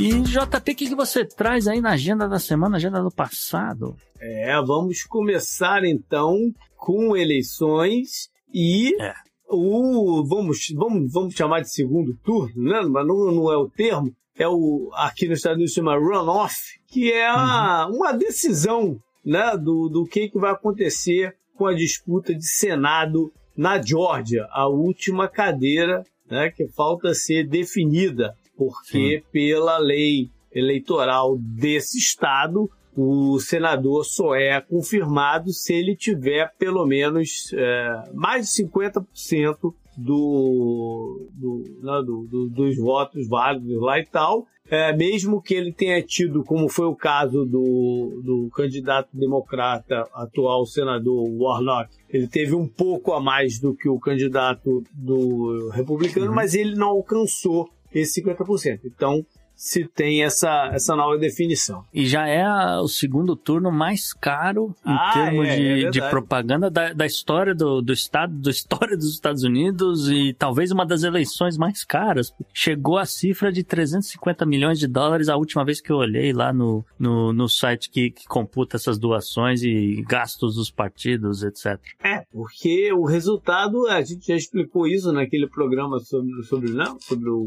E JP, o que, que você traz aí na agenda da semana, agenda do passado? É, vamos começar então com eleições e É. o vamos, vamos, vamos chamar de segundo turno, né? Mas não, não é o termo. É o aqui nos Estados Unidos chama runoff, que é a- uma decisão, né, do, do que, que vai acontecer com a disputa de Senado na Geórgia, a última cadeira, né, que falta ser definida, porque pela lei eleitoral desse estado o senador só é confirmado se ele tiver pelo menos é, mais de 50% do, do, né, do- do- dos votos válidos lá e tal. É, mesmo que ele tenha tido, como foi o caso do, do candidato democrata, atual senador Warnock, ele teve um pouco a mais do que o candidato do republicano, mas ele não alcançou esse 50%. Então, se tem essa, essa nova definição. E já é a- o segundo turno mais caro em Ah, termos é, é de, verdade. de propaganda da, da história do, do estado, da história dos Estados Unidos e talvez uma das eleições mais caras. Chegou a cifra de 350 milhões de dólares a última vez que eu olhei lá no, no, no site que, que computa essas doações e gastos dos partidos, etc. É, porque o resultado, a gente já explicou isso naquele programa sobre, sobre, não, sobre o,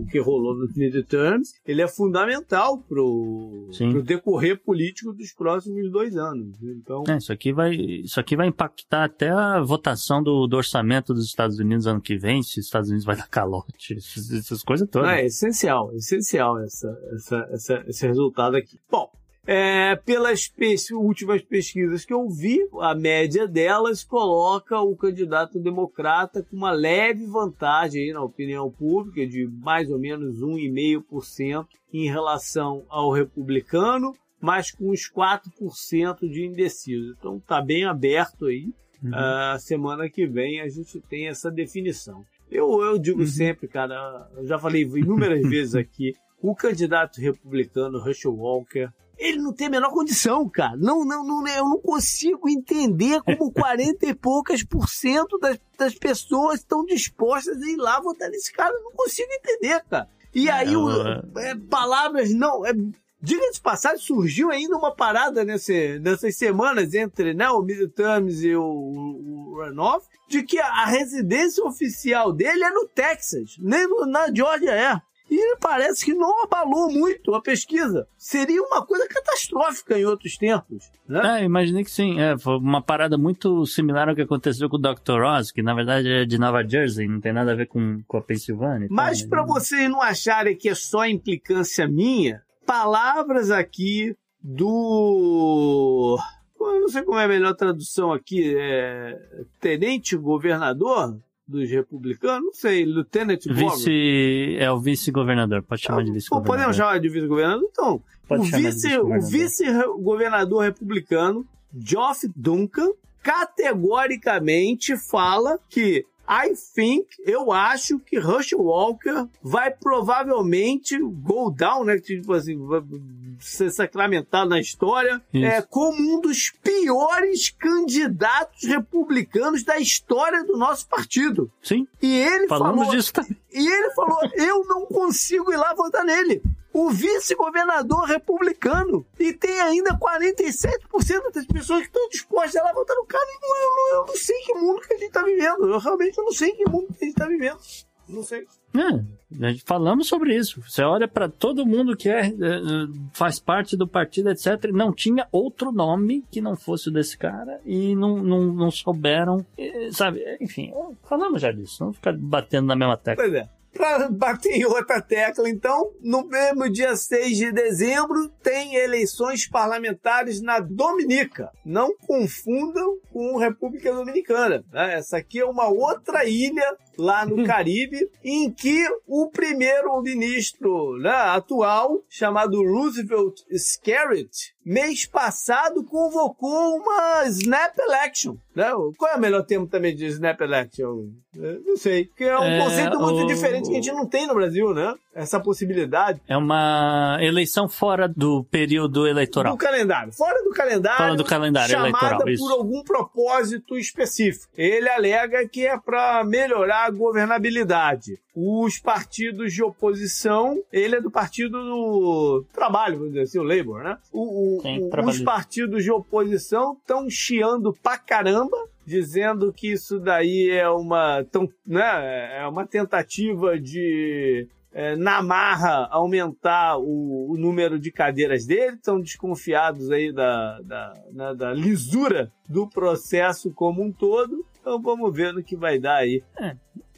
o, que rolou no midterms, ele é fundamental pro, pro decorrer político dos próximos dois anos. Então, É, isso aqui vai, isso aqui vai impactar até a votação do, do orçamento dos Estados Unidos ano que vem, se os Estados Unidos vai dar calote, essas, essas coisas todas. Não, é essencial, essencial essa, essa, essa- esse resultado aqui. Bom, é, pelas pes- últimas pesquisas que eu vi, a média delas coloca o candidato democrata com uma leve vantagem aí na opinião pública de mais ou menos 1,5% em relação ao republicano, mas com uns 4% de indeciso. Então tá bem aberto aí. Uhum. A semana que vem a gente tem essa definição. Eu, eu digo sempre, cara, eu já falei inúmeras vezes aqui, o candidato republicano Herschel Walker, ele não tem a menor condição, cara. Não, não, não, eu não consigo entender como 40 e poucas por cento das, das pessoas estão dispostas a ir lá votar nesse cara. Eu não consigo entender, cara. E aí, o- é, palavras não. É, Diga de passagem, surgiu ainda uma parada nesse, nessas semanas entre né, o midterms e o, o, runoff, de que a, a residência oficial dele é no Texas, nem no- na Georgia é. E parece que não abalou muito a pesquisa. Seria uma coisa catastrófica em outros tempos. Né? É, imaginei que sim. É, foi uma parada muito similar ao que aconteceu com o Dr. Oz, que na verdade é de Nova Jersey, não tem nada a ver com, com a Pensilvânia. Mas né? para vocês não acharem que é só implicância minha, palavras aqui do. Eu não sei como é a melhor tradução aqui. É... Tenente governador dos republicanos? Não sei, Lieutenant Governor. Vice, é o vice-governador, pode chamar de Pô, vice-governador. Podemos chamar de vice-governador? Então, Pode o vice- o vice-governador. vice-governador republicano, Geoff Duncan, categoricamente fala que I think, eu acho que Rush Walker vai provavelmente go down, né? Tipo assim, ser sacramentado na história, Isso. é, como um dos piores candidatos republicanos da história do nosso partido. Sim, E ele falamos falou, disso também. e ele falou: eu não consigo ir lá votar nele. O vice-governador republicano. E tem ainda 47% das pessoas que estão dispostas a lá votar no cara. E eu, não, eu não sei que mundo que a gente está vivendo. Eu realmente não sei que mundo que a gente está vivendo. Não sei. É, falamos sobre isso. Você olha pra todo mundo que é, é, faz parte do partido, etc. Não tinha outro nome que não fosse o desse cara e não, não, não souberam, sabe? Enfim, falamos já disso. Não ficar batendo na mesma tecla. Pois é. Pra bater em outra tecla, então, no mesmo dia 6 de dezembro, tem eleições parlamentares na Dominica. Não confundam com República Dominicana. né? Essa aqui é uma outra ilha lá no Caribe, em que o primeiro-ministro né, atual, chamado Roosevelt Scarrett, mês passado convocou uma snap election. Né? Qual é o melhor termo também de snap election? Eu Não sei. Porque é um É, conceito muito o- diferente que a gente não tem no Brasil, né? Essa possibilidade. É uma eleição fora do período eleitoral. Do calendário. Fora do calendário. Fora do calendário chamada eleitoral, isso. por algum propósito específico. Ele alega que é para melhorar a governabilidade. Os partidos de oposição, ele é do partido do trabalho, vamos dizer assim, o Labour, né? O- o- Sim, o- os partidos de oposição estão chiando pra caramba, dizendo que isso daí é uma, tão, né, é uma tentativa de é, na marra aumentar o, o número de cadeiras dele, estão desconfiados aí da, da, né, da lisura do processo como um todo. Então vamos ver no que vai dar aí.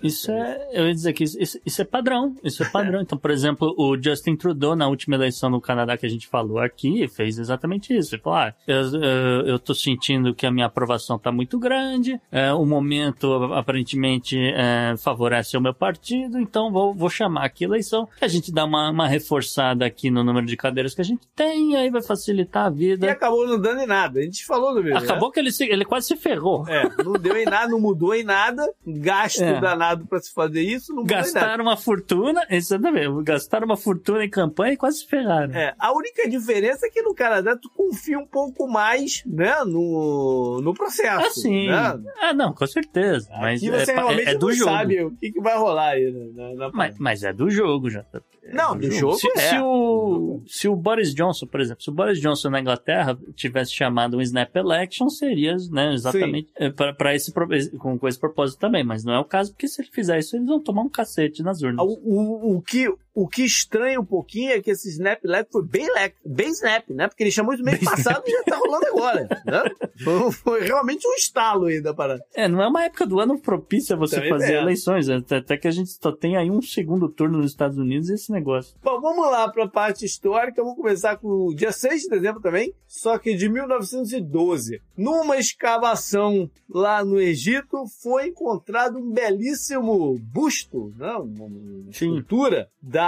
Isso é, eu ia dizer que isso, isso- é padrão, isso é padrão. Então, por exemplo, o Justin Trudeau, na última eleição no Canadá que a gente falou aqui, fez exatamente isso. Ele falou, ah, eu, eu, eu tô sentindo que a minha aprovação tá muito grande, é, o momento aparentemente é, favorece o meu partido, então vou, vou chamar aqui a eleição. A gente dá uma, uma reforçada aqui no número de cadeiras que a gente tem, aí vai facilitar a E vida. acabou não dando em nada. A gente falou do mesmo. Acabou que ele, se- ele quase se ferrou. É, não deu em nada, não mudou em nada. Gasto É. danado para se fazer isso, não. Gastaram uma fortuna, exatamente, gastaram uma fortuna em campanha e quase se ferraram. É, a única diferença é que no Canadá tu confia um pouco mais, né, no, no processo. Ah, sim. Né? Ah, não, com certeza. Mas Aqui você é, pa- realmente é, é do não jogo. sabe o que, que vai rolar aí na, na Mas, mas é do jogo, já. Não, do jogo se, é. se o, se o Boris Johnson, por exemplo, se o Boris Johnson na Inglaterra tivesse chamado um snap election, seria né, exatamente para esse com, com esse propósito também, mas não é o caso, porque se ele fizer isso, eles vão tomar um cacete nas urnas. O, o, o que, o que estranha um pouquinho é que esse Snap Lab foi bem, lec, bem Snap, né? Porque ele chamou isso mês Bem passado e já tá rolando agora, né? Foi, foi realmente um estalo aí da parada. É, não é uma época do ano propícia você Também fazer é. eleições, até, até que a gente só tem aí um segundo turno nos Estados Unidos e esse negócio. Bom, vamos lá para a parte histórica. Vamos começar com o dia 6 de dezembro também, só que de 1912. Numa escavação lá no Egito, foi encontrado um belíssimo busto, né? uma, escultura da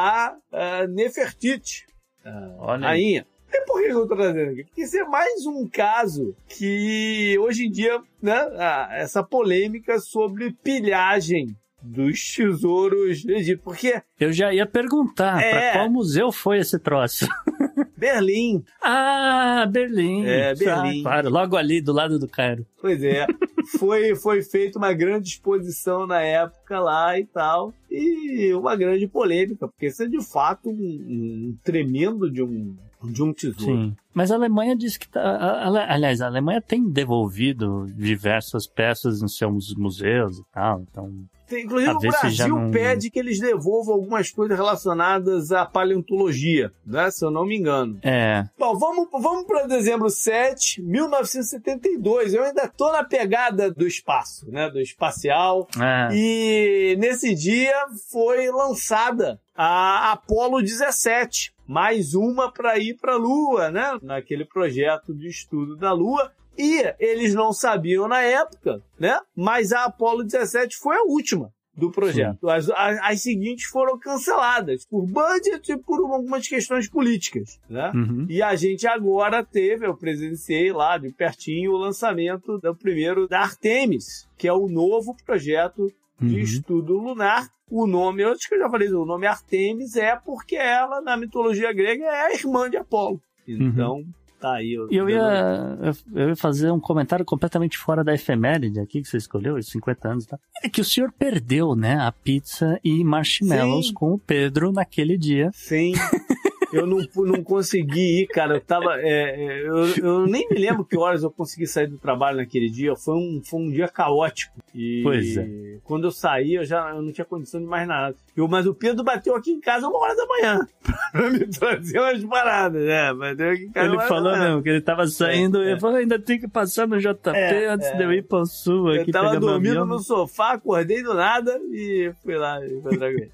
uh, Nefertiti, a Olha aí. rainha. E por que eu tô trazendo aqui? Porque isso é mais um caso que hoje em dia, né, ah, essa polêmica sobre pilhagem dos tesouros do Egito. Porque Eu já ia perguntar É. pra qual museu foi esse troço. Berlim, Ah, Berlim. É, Berlim. Ah, claro, logo ali do lado do Cairo. pois é, foi, foi feita uma grande exposição na época lá e tal. E uma grande polêmica, porque isso é de fato um, um tremendo de um, de um tesouro. Sim. Mas a Alemanha diz que tá. a- a- aliás, a Alemanha tem devolvido diversas peças nos seus museus e tal. Então. Tem- Inclusive o Brasil não- pede que eles devolvam algumas coisas relacionadas à paleontologia, né? Se eu não me engano. É. Bom, vamos, vamos para dezembro 7, 1972. Eu ainda tô na pegada do espaço, né? Do espacial. é. E nesse dia foi lançada a Apollo 17, mais uma para ir para a Lua, né? Naquele projeto de estudo da Lua. E eles não sabiam na época, né? Mas a Apollo 17 foi a última do projeto. As, as, as seguintes foram canceladas por budget e por algumas questões políticas, né? Uhum. E a gente agora teve, eu presenciei lá de pertinho o lançamento do primeiro da Artemis, que é o novo projeto de Uhum. estudo lunar. O nome, eu acho que eu já falei, o nome Artemis é porque ela, na mitologia grega, é a irmã de Apolo. Então, tá aí. E eu ia, eu ia fazer um comentário completamente fora da efeméride aqui que você escolheu, os 50 anos, tá? É que o senhor perdeu, né, a pizza e marshmallows Sim. com o Pedro naquele dia. Sim. Eu não, não consegui ir, cara. Eu tava. é, é, eu, eu nem me lembro que horas eu consegui sair do trabalho naquele dia. Foi um, foi um dia caótico. E Pois é. quando eu saí, eu já eu não tinha condição de mais nada. Eu, mas o Pedro bateu aqui em casa uma hora da manhã pra me trazer umas paradas, né? Bateu aqui em casa Ele falou mesmo que ele tava saindo É, e é. falou, ainda tem que passar no JP É, antes é. de eu ir pro sul aqui Eu tava dormindo no sofá, acordei do nada e fui lá encontrar com ele.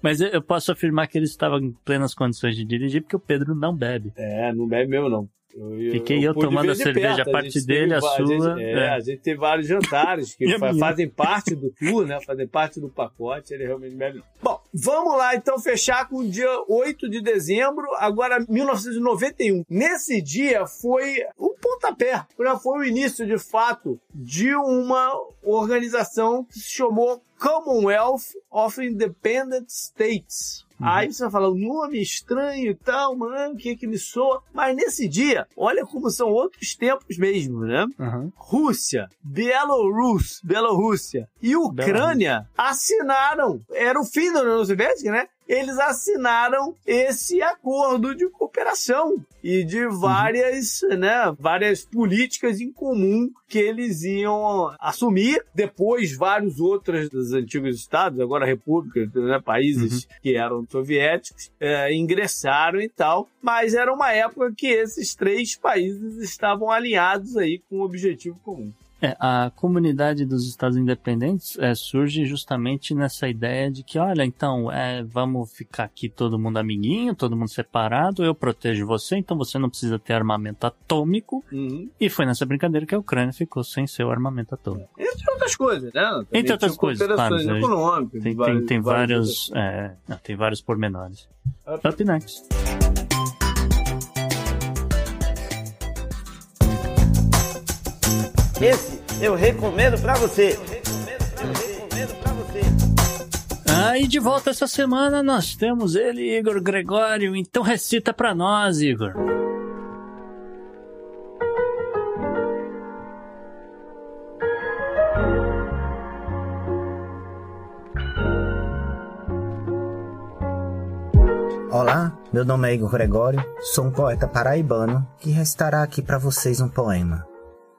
Mas eu- eu posso afirmar que ele estava em plenas condições de dirigir, porque o Pedro não bebe. É, não bebe mesmo, não. Eu, Fiquei eu pude tomando a cerveja, a parte gente dele, teve a sua, gente- é, é. a gente teve vários jantares que a fa- fazem parte do tour, né? Fazem parte do pacote, ele realmente bebe. Bom, vamos lá então fechar com o dia 8 de dezembro, agora 1991. Nesse dia foi o pontapé, já foi o início de fato de uma organização que se chamou Commonwealth of Independent States. Aí você vai falar, o nome estranho e tal, mano, o que que me soa? Mas nesse dia, olha como são outros tempos mesmo, né? Uhum. Rússia, Bielorrus, Bielorrússia e Ucrânia assinaram, era o fim da União Soviética, né? Eles assinaram esse acordo de cooperação e de várias, né, várias políticas em comum que eles iam assumir. Depois, vários outros dos antigos estados, agora repúblicas, né, países que eram soviéticos, eh, ingressaram e tal. Mas era uma época que esses três países estavam alinhados aí com um objetivo comum. É, a comunidade dos Estados Independentes é, surge justamente nessa ideia de que, olha, então, é, vamos ficar aqui todo mundo amiguinho, todo mundo separado, eu protejo você, então você não precisa ter armamento atômico. Uhum. E foi nessa brincadeira que a Ucrânia ficou sem seu armamento atômico. Entre outras coisas, né? Também Entre outras coisas, claro, econômicas. Tem, tem, várias- tem vários, é, não, tem vários pormenores. Up. Up next. Esse eu recomendo pra você. Ah, e de volta essa semana nós temos ele, Igor Gregório. Então recita pra nós, Igor. Olá, meu nome é Igor Gregório, sou um poeta paraibano que restará aqui para vocês um poema.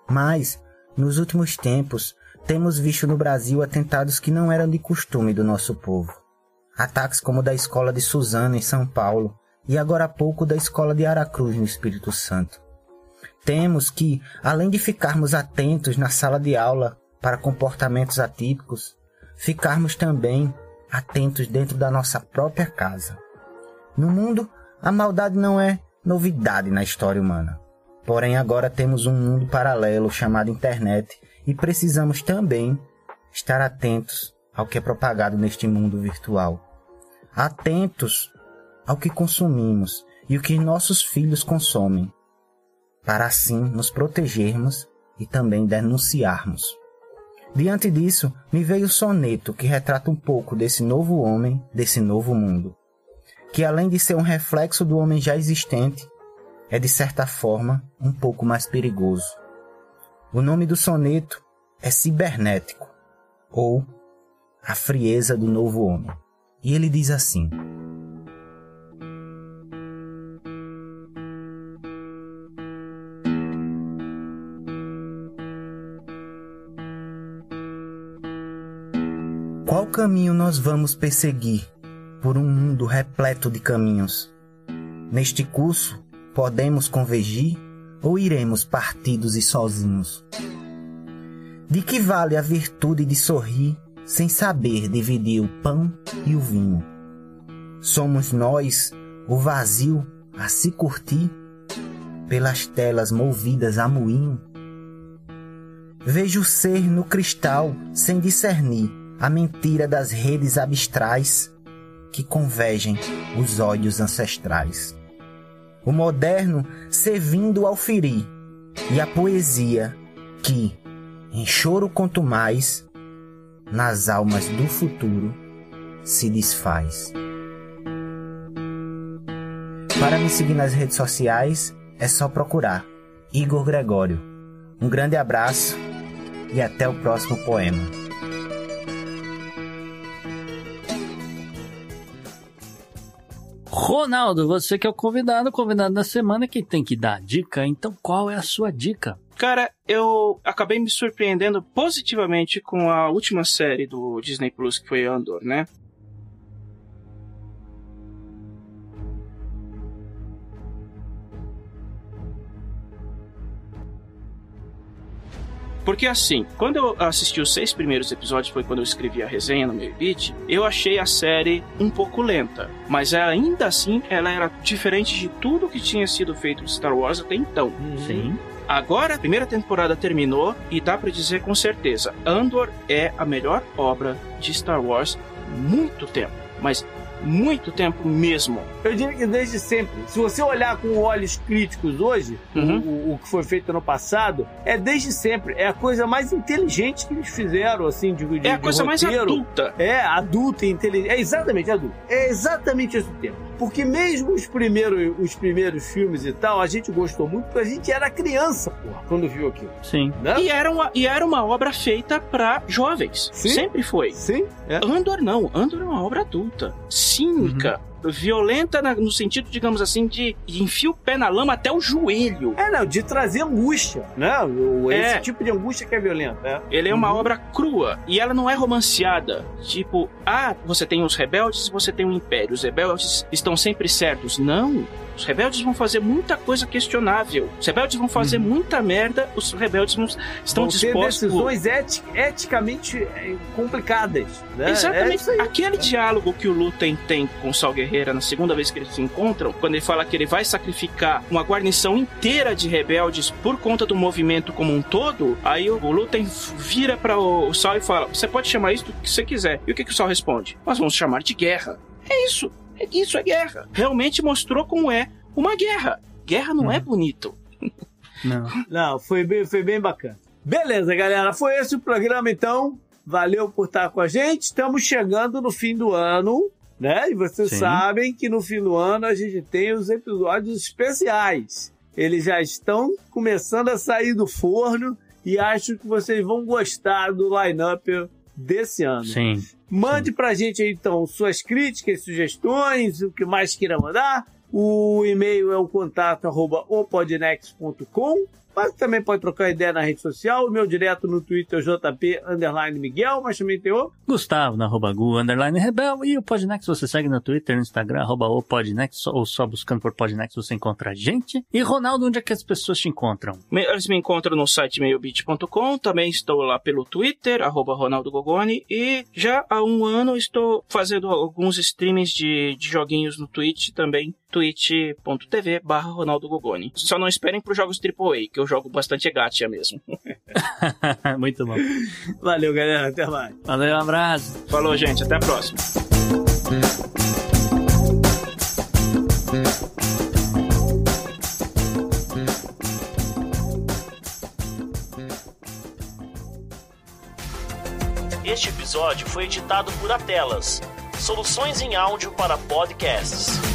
Mas, nos últimos tempos, temos visto no Brasil atentados que não eram de costume do nosso povo. Ataques como o da escola de Suzano, em São Paulo, e agora há pouco da escola de Aracruz, no Espírito Santo. Temos que, além de ficarmos atentos na sala de aula para comportamentos atípicos, ficarmos também atentos dentro da nossa própria casa. No mundo, a maldade não é novidade na história humana. Porém, agora temos um mundo paralelo chamado internet e precisamos também estar atentos ao que é propagado neste mundo virtual. Atentos ao que consumimos e o que nossos filhos consomem, para assim nos protegermos e também denunciarmos. Diante disso, me veio o soneto que retrata um pouco desse novo homem, desse novo mundo que além de ser um reflexo do homem já existente, é de certa forma um pouco mais perigoso. O nome do soneto é Cibernético, ou A Frieza do Novo Homem. E ele diz assim: Qual caminho nós vamos perseguir por um mundo repleto de caminhos. Neste curso, podemos convergir ou iremos partidos e sozinhos? De que vale a virtude de sorrir sem saber dividir o pão e o vinho? Somos nós o vazio a se curtir pelas telas movidas a moinho? Vejo o ser no cristal sem discernir a mentira das redes abstrais que convergem os olhos ancestrais. O moderno servindo ao ferir, e a poesia que, em choro quanto mais, nas almas do futuro se desfaz. Para me seguir nas redes sociais é só procurar Igor Gregório. Um grande abraço e até o próximo poema. Ronaldo, você que é o convidado, convidado da semana, que tem que dar dica. Então, qual é a sua dica? Cara, eu acabei me surpreendendo positivamente com a última série do Disney Plus, que foi Andor, né? Porque assim, quando eu assisti os seis primeiros episódios, foi quando eu escrevi a resenha no meu beat, eu achei a série um pouco lenta. Mas ainda assim, ela era diferente de tudo que tinha sido feito de Star Wars até então. Sim. Agora, a primeira temporada terminou e dá para dizer com certeza: Andor é a melhor obra de Star Wars muito tempo. Mas muito tempo mesmo. Eu diria que desde sempre. Se você olhar com olhos críticos hoje, uhum. o, o, que foi feito no passado, é desde sempre. É a coisa mais inteligente que eles fizeram, assim, de, de É a coisa roteiro. mais adulta. É, adulta e inteligente. É exatamente adulta. É exatamente esse o termo. Porque mesmo os primeiros, os primeiros filmes e tal, a gente gostou muito porque a gente era criança, porra, quando viu aquilo. Sim. Né? E, era uma, e era uma obra feita para jovens. Sim? Sempre foi. Sim. É. Andor não. Andor é uma obra adulta. Cínica. Uhum violenta no sentido, digamos assim, de enfia o pé na lama até o joelho. É, não, de trazer angústia, né? Esse é. tipo de angústia que é violenta. É. Ele é uma uhum. obra crua e ela não é romanceada. Tipo, ah, você tem os rebeldes e você tem o império. Os rebeldes estão sempre certos. Não. Os rebeldes vão fazer muita coisa questionável. Os rebeldes vão fazer uhum. muita merda. Os rebeldes vão, estão vão dispostos. Ter decisões eti eticamente é, complicadas. Né? Exatamente. É Aquele diálogo que o Lutem tem com o Sal Guerreira na segunda vez que eles se encontram, quando ele fala que ele vai sacrificar uma guarnição inteira de rebeldes por conta do movimento como um todo, aí o Lutem vira para o Sal e fala: Você pode chamar isso do que você quiser. E o que, que o Sal responde? Nós vamos chamar de guerra. É isso. Isso é guerra. Realmente mostrou como é uma guerra. Guerra não é uhum. bonito. Não. Não, foi bem, foi bem bacana. Beleza, galera. Foi esse o programa, então. valeu por estar com a gente. Estamos chegando no fim do ano, né? E vocês Sim. sabem que no fim do ano a gente tem os episódios especiais. Eles já estão começando a sair do forno e acho que vocês vão gostar do line-up desse ano. Sim. Mande pra gente aí, então suas críticas, sugestões, o que mais queira mandar. O e-mail é o contato arroba opodnex.com. Mas também pode trocar ideia na rede social. O meu direto no Twitter é JP underline Miguel, mas também tem o. Gustavo, na arroba Gu, underline Rebel. E o Podnext você segue no Twitter, no Instagram, arroba o Podnext, ou só buscando por Podnext você encontra a gente. E Ronaldo, onde é que as pessoas te encontram? Eles me encontram no site meiobit.com, também estou lá pelo Twitter, arroba Ronaldo Gogoni, e já há um ano estou fazendo alguns streamings de, de joguinhos no Twitch também, twitch.tv barra Ronaldo Gogoni. Só não esperem por jogos AAA, que eu jogo bastante gacha mesmo. Muito bom. Valeu, galera. Até mais. Valeu, um abraço. Falou, gente, até a próxima. Este episódio foi editado por Atelas, soluções em áudio para podcasts.